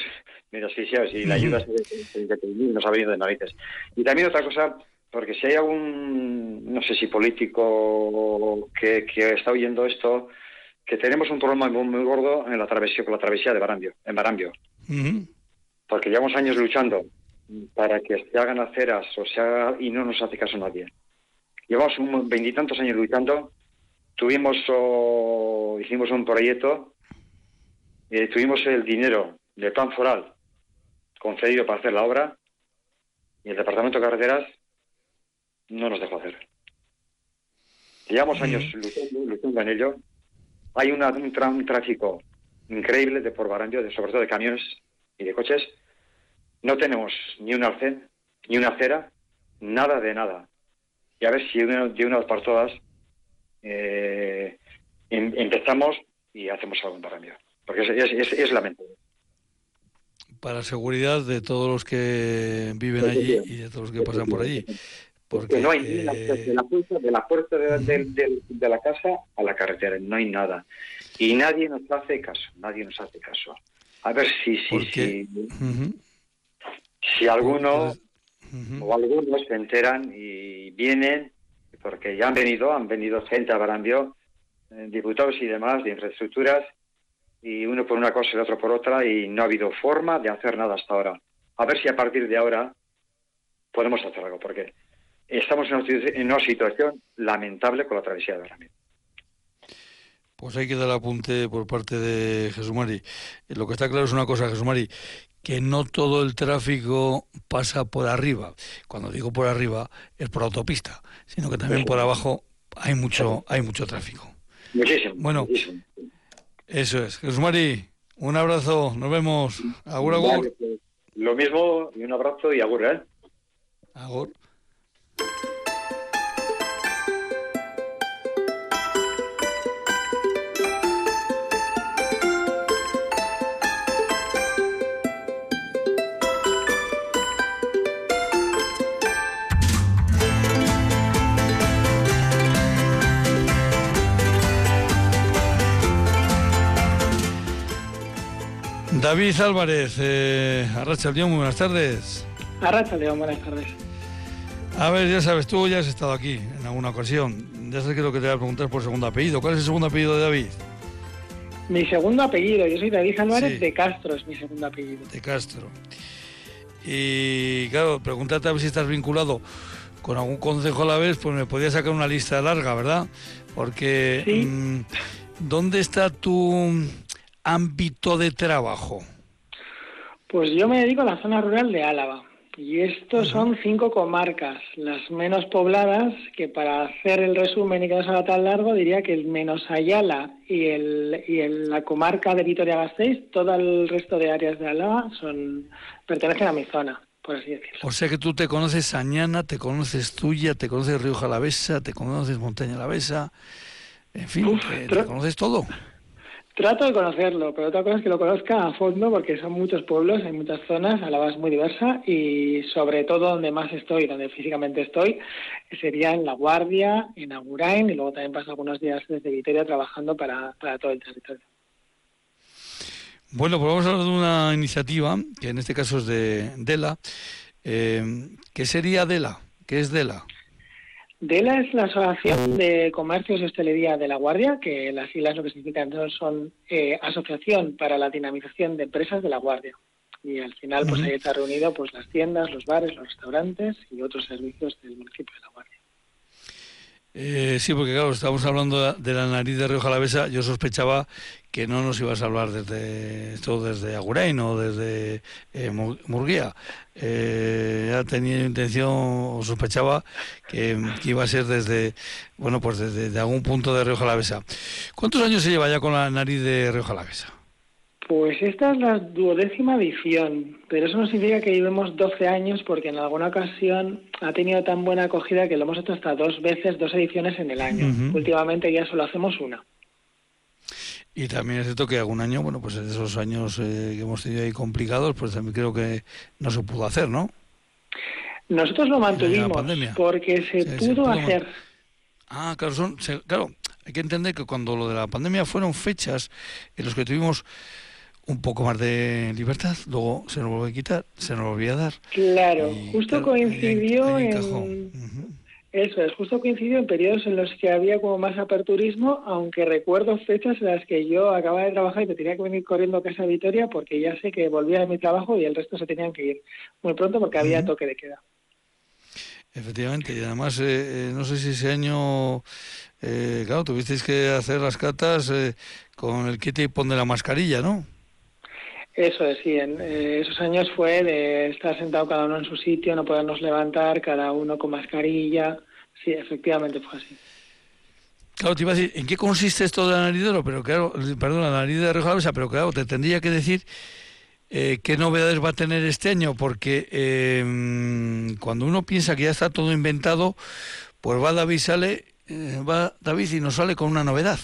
medio asfixiados y la ayuda <laughs> se- nos ha venido de narices. Y también otra cosa, porque si hay algún, no sé si político que, que está oyendo esto, que tenemos un problema muy, muy gordo en la travesía, con la travesía de Barambio, en Barambio, porque llevamos años luchando para que se hagan aceras o se haga, y no nos hace caso nadie. Llevamos veintitantos años luchando, tuvimos o hicimos un proyecto, eh, tuvimos el dinero del plan foral concedido para hacer la obra y el departamento de carreteras no nos dejó hacer. Llevamos años luchando, luchando en ello. Hay una- un, tra- un tráfico increíble de por Barranquilla, de, sobre todo de camiones y de coches. No tenemos ni un arcén, ni una acera, nada de nada. Y a ver si de una, de una vez por todas eh, em- empezamos y hacemos algo en Barranquilla. Porque es, es lamentable. Para seguridad de todos los que viven allí y de todos los que pasan por allí. Porque que no hay eh, de la puerta, de, la, puerta de, de- de- de la casa a la carretera, no hay nada. Y nadie nos hace caso, nadie nos hace caso. A ver si, si, si, si alguno o algunos se enteran y vienen, porque ya han venido, han venido gente a Barambio, eh, diputados y demás de infraestructuras, y uno por una cosa y el otro por otra, y no ha habido forma de hacer nada hasta ahora. A ver si a partir de ahora podemos hacer algo, porque estamos en una, en una situación lamentable con la travesía de Barambio. Pues hay que dar apunte por parte de Jesús Mari. Eh, Lo que está claro es una cosa, Jesús Mari, que no todo el tráfico pasa por arriba. Cuando digo por arriba es por autopista, sino que también por abajo hay mucho, hay mucho tráfico. Muchísimo. Bueno. muchísimo. Eso es. Jesús Mari, un abrazo, nos vemos. Agur, agur. Vale, pues, lo mismo, y un abrazo y agur, ¿eh? Agur. David Álvarez, eh, Arracha León, muy buenas tardes. Arracha León, buenas tardes. A ver, ya sabes, tú ya has estado aquí en alguna ocasión. Ya sé que lo que te voy a preguntar por segundo apellido. ¿Cuál es el segundo apellido de David? Mi segundo apellido, yo soy David Álvarez Sí. de Castro, es mi segundo apellido. De Castro. Y claro, pregúntate a ver si estás vinculado con algún consejo a la vez, pues me podía sacar una lista larga, ¿verdad? Porque Sí. mm, ¿dónde está tu ámbito de trabajo? Pues yo me dedico a la zona rural de Álava. Y estos son cinco comarcas, las menos pobladas, que para hacer el resumen y que no sea tan largo, diría que el menos Ayala y, el, y el- la comarca de Vitoria-Gasteiz, todo el resto de áreas de Álava son pertenecen a mi zona, por así decirlo. O sea que tú te conoces Añana, te conoces Tuya, te conoces Río Jalavesa, te conoces Montaña Alavesa, en fin, Uf, te, te conoces todo. Trato de conocerlo, pero otra cosa es que lo conozca a fondo porque son muchos pueblos, hay muchas zonas, Álava es muy diversa y sobre todo donde más estoy, donde físicamente estoy, sería en La Guardia, en Agurain y luego también paso algunos días desde Vitoria trabajando para, para todo el territorio. Bueno, pues vamos a hablar de una iniciativa, que en este caso es de Dela. Eh, ¿Qué sería Dela? ¿Qué es Dela? DELA es la Asociación de Comercios y Hostelería de La Guardia, que las siglas lo que significan son eh, Asociación para la Dinamización de Empresas de La Guardia. Y al final, pues Ujú. ahí está reunido pues las tiendas, los bares, los restaurantes y otros servicios del municipio de La Guardia. Eh, sí, porque claro, estamos hablando de la nariz de Río Jalavesa. Yo sospechaba que no nos ibas a hablar desde esto desde Agurain o desde eh, Mu- Murguía. Eh, ya tenía intención o sospechaba que, iba a ser desde bueno pues desde de algún punto de Río Jalavesa. ¿Cuántos años se lleva ya con la nariz de Río Jalavesa? Pues esta es la duodécima edición, pero eso no significa que llevemos 12 años porque en alguna ocasión ha tenido tan buena acogida que lo hemos hecho hasta dos veces, dos ediciones en el año. Ujú. Últimamente ya solo hacemos una. Y también es cierto que algún año, bueno, pues en esos años eh, que hemos tenido ahí complicados, pues también creo que no se pudo hacer, ¿no? Nosotros lo mantuvimos porque se Sí, se pudo pudo hacer. Ah, claro, son, se- claro, hay que entender que cuando lo de la pandemia fueron fechas en las que tuvimos un poco más de libertad, luego se nos volvió a quitar, se nos volvió a dar. Claro, Y, justo claro, coincidió en eso es, justo coincidió en periodos en los que había como más aperturismo, aunque recuerdo fechas en las que yo acababa de trabajar y me tenía que venir corriendo a casa de Vitoria porque ya sé que volvía de mi trabajo y el resto se tenían que ir muy pronto porque había toque de queda. Efectivamente, y además, eh, eh, no sé si ese año, eh, claro, tuvisteis que hacer las catas eh, con el quite y pon de la mascarilla, ¿no? Eso es, sí, en eh, esos años fue de estar sentado cada uno en su sitio, no podernos levantar, cada uno con mascarilla. Sí, efectivamente fue así. Claro, te iba a decir, ¿en qué consiste esto de la nariz de oro? Pero claro, perdón, la nariz de Rioja pero claro, te tendría que decir eh, qué novedades va a tener este año, porque eh, cuando uno piensa que ya está todo inventado, pues va David sale, eh, va David y nos sale con una novedad.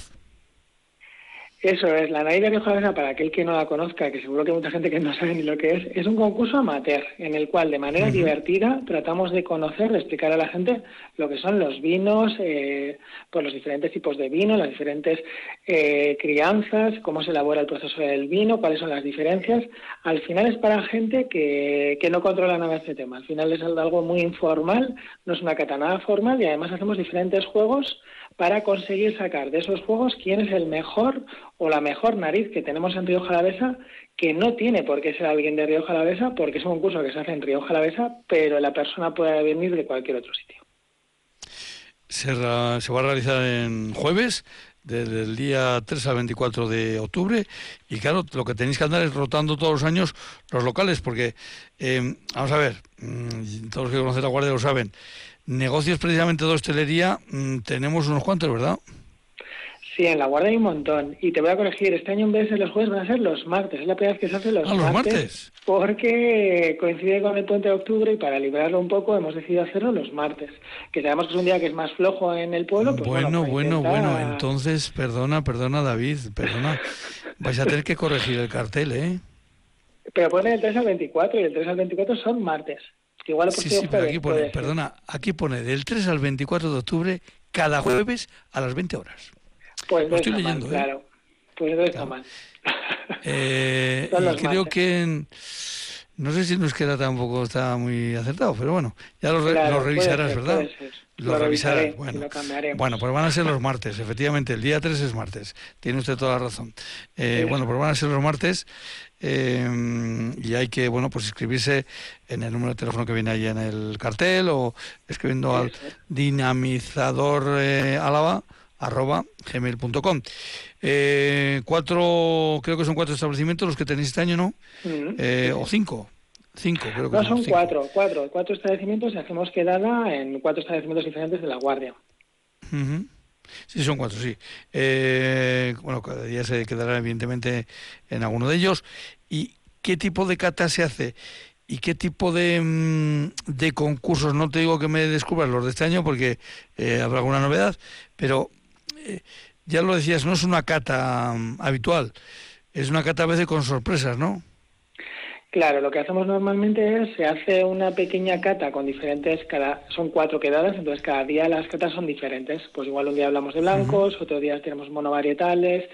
Eso es, la Nariz de Rioja Alavesa, para aquel que no la conozca, que seguro que hay mucha gente que no sabe ni lo que es, es un concurso amateur en el cual de manera divertida tratamos de conocer, de explicar a la gente lo que son los vinos, eh, pues los diferentes tipos de vino, las diferentes eh, crianzas, cómo se elabora el proceso del vino, cuáles son las diferencias. Al final es para gente que, que no controla nada este tema. Al final es algo muy informal, no es una cata nada formal y además hacemos diferentes juegos para conseguir sacar de esos juegos quién es el mejor o la mejor nariz que tenemos en Río Jalavesa, que no tiene por qué ser alguien de Río Jalavesa, porque es un concurso que se hace en Río Jalavesa, pero la persona puede venir de cualquier otro sitio. Se, se va a realizar en jueves, desde el día 3 al 24 de octubre, y claro, lo que tenéis que andar es rotando todos los años los locales, porque, eh, vamos a ver, mm, todos los que conocen la Guardia lo saben, negocios precisamente de hostelería mm, tenemos unos cuantos, ¿verdad? Sí, en la guardia hay un montón. Y te voy a corregir, este año en vez de los jueves van a ser los martes. Es la primera vez que se hace los, Ah, los martes, martes. Porque coincide con el puente de octubre y para librarlo un poco hemos decidido hacerlo los martes. Que sabemos que es un día que es más flojo en el pueblo. Pues Bueno, pues bueno, intenta- bueno, entonces, perdona, perdona David, perdona, vais a tener que corregir el cartel, ¿eh? Pero pone el 3 al 24 y el 3 al 24 son martes. Que igual Sí, sí, pero aquí pone, perdona, aquí pone del 3 al 24 de octubre, cada jueves a las 20 horas. Pues Lo no estoy está leyendo, mal, ¿eh? claro. Pues no está mal. Eh, <laughs> y creo martes. que en- no sé si nos queda tampoco está muy acertado, pero bueno, ya lo, Claro, lo revisarás, ser, ¿verdad? Lo, Lo revisarás. Bueno. lo bueno, pues van a ser los martes, efectivamente, el día 3 es martes, tiene usted toda la razón. Eh, bueno, pues van a ser los martes eh, y hay que, bueno, pues inscribirse en el número de teléfono que viene ahí en el cartel o escribiendo al dinamizador eh, álava arroba gmail.com. Eh, cuatro, creo que son cuatro establecimientos los que tenéis este año, ¿no? Eh, o cinco. Cinco, creo que No, son cinco. cuatro, cuatro, cuatro establecimientos y hacemos quedada en cuatro establecimientos diferentes de la Guardia. Ujú. Sí, son cuatro, sí. Eh, bueno, cada día se quedará evidentemente en alguno de ellos. ¿Y qué tipo de cata se hace? ¿Y qué tipo de, mm, de concursos? No te digo que me descubras los de este año porque eh, habrá alguna novedad, pero eh, ya lo decías, no es una cata mm, habitual, es una cata a veces con sorpresas, ¿no? Claro, lo que hacemos normalmente es, se hace una pequeña cata con diferentes, cada, son cuatro quedadas, entonces cada día las catas son diferentes. Pues igual un día hablamos de blancos, otro día tenemos monovarietales.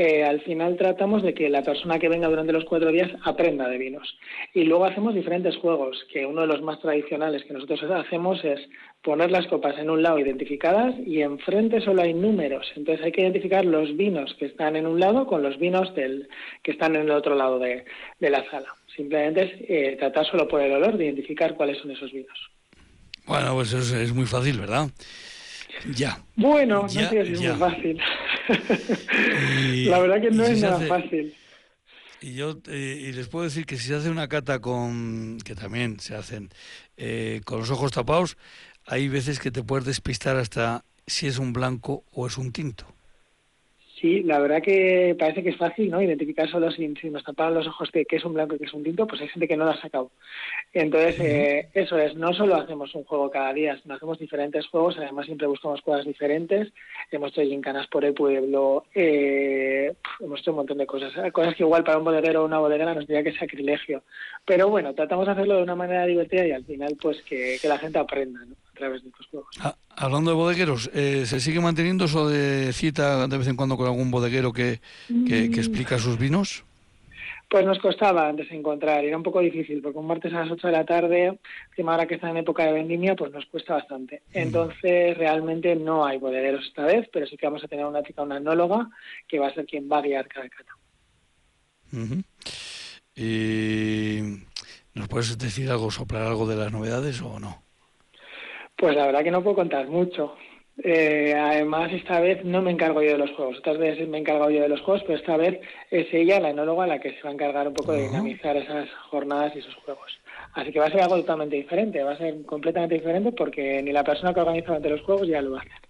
Eh, al final tratamos de que la persona que venga durante los cuatro días aprenda de vinos. Y luego hacemos diferentes juegos, que uno de los más tradicionales que nosotros hacemos es poner las copas en un lado identificadas y enfrente solo hay números. Entonces hay que identificar los vinos que están en un lado con los vinos del, que están en el otro lado de, la sala. Simplemente es eh, tratar solo por el olor de identificar cuáles son esos vinos. Bueno, pues es, es muy fácil, ¿verdad? Ya. Bueno, Ya, no sé es ya. muy fácil. Y- La verdad que no si es nada hace- fácil. Y yo eh, y les puedo decir que si se hace una cata con, que también se hacen, eh, con los ojos tapados, hay veces que te puedes despistar hasta si es un blanco o es un tinto. Sí, la verdad que parece que es fácil, ¿no? Identificar solo si, si nos taparan los ojos de qué es un blanco y qué es un tinto, pues hay gente que no lo ha sacado. Entonces, eh, eso es, no solo hacemos un juego cada día, sino hacemos diferentes juegos, además siempre buscamos cosas diferentes. Hemos hecho gincanas por el pueblo, eh, hemos hecho un montón de cosas, cosas que igual para un bodeguero o una bodeguera nos diría que es sacrilegio. Pero bueno, tratamos de hacerlo de una manera divertida y al final, pues que, que la gente aprenda, ¿no? A través de estos juegos. Ah, hablando de bodegueros, eh, ¿se sigue manteniendo eso de cita de vez en cuando con algún bodeguero que, que, que explica sus vinos? Pues nos costaba antes encontrar, era un poco difícil, porque un martes a las 8 de la tarde, encima ahora que está en época de vendimia, pues nos cuesta bastante. Entonces, realmente no hay bodegueros esta vez, pero sí que vamos a tener una chica, una enóloga, que va a ser quien va a guiar cada cata. Y ¿Nos puedes decir algo, soplar algo de las novedades o no? Pues la verdad que no puedo contar mucho. Eh, además, esta vez no me encargo yo de los juegos. Otras veces me he encargado yo de los juegos, pero esta vez es ella, la enóloga, la que se va a encargar un poco de dinamizar esas jornadas y esos juegos. Así que va a ser algo totalmente diferente, va a ser completamente diferente porque ni la persona que organiza durante los juegos ya lo va a hacer.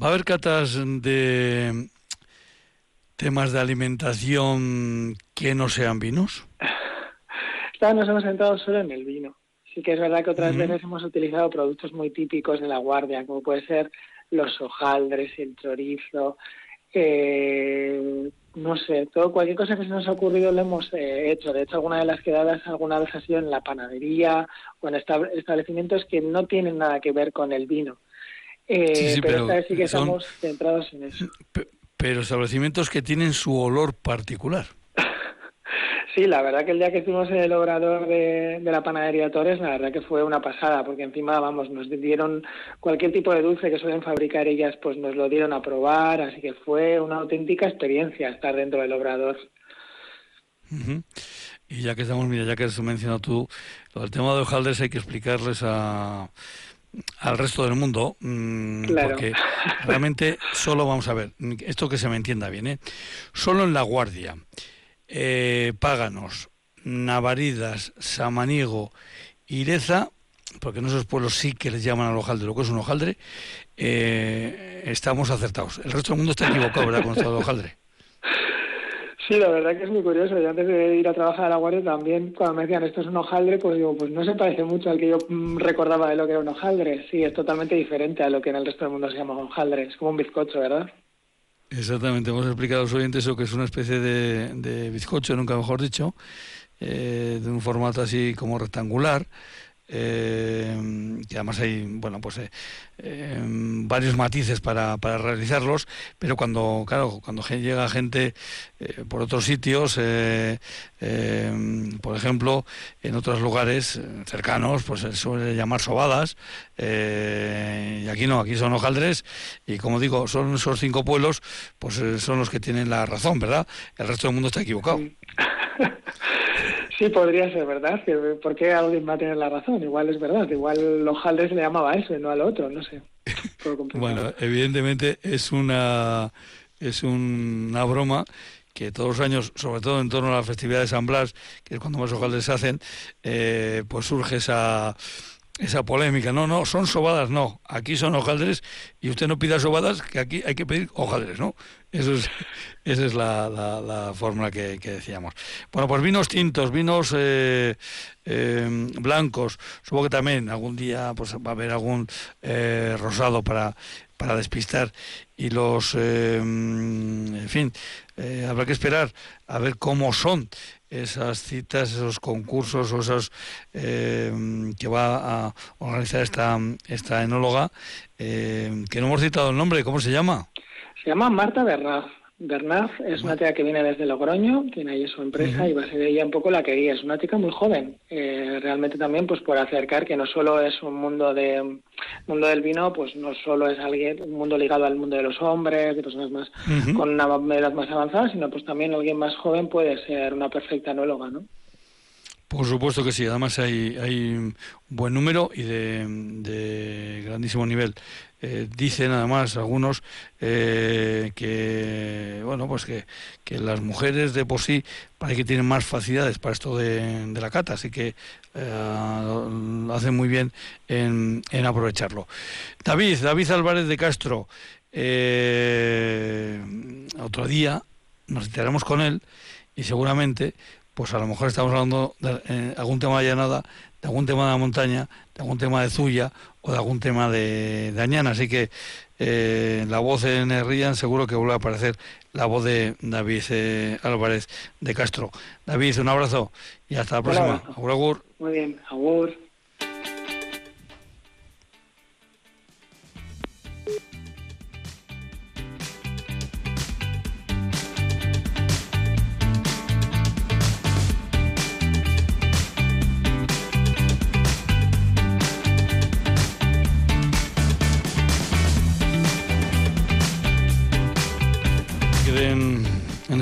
¿Va a haber catas de temas de alimentación que no sean vinos? <laughs> Esta nos hemos centrado solo en el vino. Sí que es verdad que otras veces hemos utilizado productos muy típicos de la guardia, como puede ser los hojaldres, el chorizo, eh, no sé, todo cualquier cosa que se nos ha ocurrido lo hemos eh, hecho. De hecho, alguna de las quedadas alguna vez ha sido en la panadería o en esta- establecimientos que no tienen nada que ver con el vino. Eh, Sí, sí, pero, pero esta vez sí que son- estamos centrados en eso. Pero establecimientos que tienen su olor particular. <laughs> Sí, la verdad que el día que fuimos en el obrador de, de la panadería Torres, la verdad que fue una pasada, porque encima, vamos, nos dieron cualquier tipo de dulce que suelen fabricar ellas, pues nos lo dieron a probar, así que fue una auténtica experiencia estar dentro del obrador. Y ya que estamos, mira, ya que has mencionado tú, lo del tema de hojaldres hay que explicarles a, al resto del mundo, mm, Claro. porque realmente solo vamos a ver, esto que se me entienda bien, ¿eh? solo en La Guardia, eh, Páganos, Navaridas, Samaniego, Ireza, porque en esos pueblos sí que les llaman al hojaldre lo que es un hojaldre, eh, estamos acertados. El resto del mundo está equivocado, ¿verdad? Con esto del hojaldre. Sí, la verdad que es muy curioso. Yo antes de ir a trabajar a la guardia también, cuando me decían esto es un hojaldre, pues digo, pues no se parece mucho al que yo mm, recordaba de lo que era un hojaldre. Sí, es totalmente diferente a lo que en el resto del mundo se llama hojaldre. Es como un bizcocho, ¿verdad? Exactamente, hemos explicado a los oyentes eso que es una especie de, bizcocho, nunca mejor dicho, eh, de un formato así como rectangular, eh, que además hay, bueno, pues eh, eh, varios matices para, para realizarlos, pero cuando, claro, cuando llega gente eh, por otros sitios, eh, eh, por ejemplo, en otros lugares cercanos, pues se suele llamar sobadas, y aquí no, aquí son hojaldres, y como digo, son esos cinco pueblos, pues son los que tienen la razón, ¿verdad? El resto del mundo está equivocado. <laughs> Sí, podría ser verdad. Que, ¿Por qué alguien va a tener la razón? Igual es verdad. Igual el hojaldre se le llamaba a eso y no al otro, no sé. <laughs> Bueno, evidentemente es una es una broma que todos los años, sobre todo en torno a la festividad de San Blas, que es cuando más hojaldres se hacen, eh, pues surge esa esa polémica. No, no, son sobadas, no. Aquí son hojaldres y usted no pida sobadas, que aquí hay que pedir hojaldres, ¿no? Eso es, <laughs> esa es la, la, la fórmula que, decíamos. Bueno, pues vinos tintos, vinos eh, eh, blancos. Supongo que también algún día pues va a haber algún eh, rosado para, para despistar. Y los, en fin, habrá que esperar a ver cómo son esas citas, esos concursos o esos eh, que va a organizar esta, esta enóloga, eh, que no hemos citado el nombre, ¿cómo se llama? Se llama Marta Bernaz. Bernaz es una tía que viene desde Logroño, tiene ahí su empresa y va a ser ella un poco la que guía. Es una chica muy joven, eh, realmente también pues por acercar que no solo es un mundo de mundo del vino, pues no solo es alguien un mundo ligado al mundo de los hombres, de personas más con una edad más avanzada, sino pues también alguien más joven puede ser una perfecta enóloga, ¿no? Por supuesto que sí, además hay, hay un buen número y de, de grandísimo nivel. Eh, dicen además algunos eh, que bueno pues que, que las mujeres de por sí parece que tienen más facilidades para esto de, la cata, así que eh, hacen muy bien en, en aprovecharlo. David, David Álvarez de Castro, eh, otro día nos enteramos con él y seguramente pues a lo mejor estamos hablando de algún tema de llanada, de algún tema de la montaña, de algún tema de Zuya o de algún tema de, de Añana. Así que eh, la voz en Rian seguro que vuelve a aparecer la voz de David eh, Álvarez de Castro. David, un abrazo y hasta la próxima. Agur, agur. Muy bien, Agur.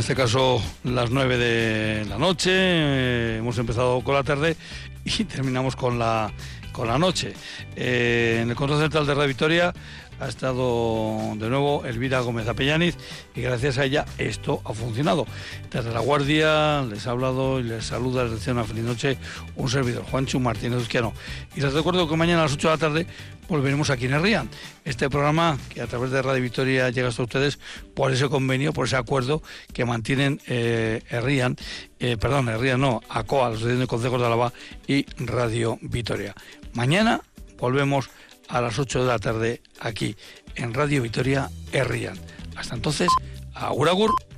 En este caso las 9 de la noche, eh, hemos empezado con la tarde y <laughs> terminamos con la, con la noche. Eh, en el control central de Radio Victoria ha estado de nuevo Elvira Gómez Apellaniz y gracias a ella esto ha funcionado. Desde la Guardia les ha hablado y les saluda, les desea una feliz noche un servidor, Juancho Martínez Uzquiano. Y les recuerdo que mañana a las 8 de la tarde volveremos aquí en Herrían. Este programa que a través de Radio Victoria llega hasta ustedes por ese convenio, por ese acuerdo que mantienen eh, eh, perdón, Herrían no, ACOA, de Consejos de Álava y Radio Victoria. Mañana volvemos a las 8 de la tarde aquí en Radio Victoria Herrían. Hasta entonces, agur agur.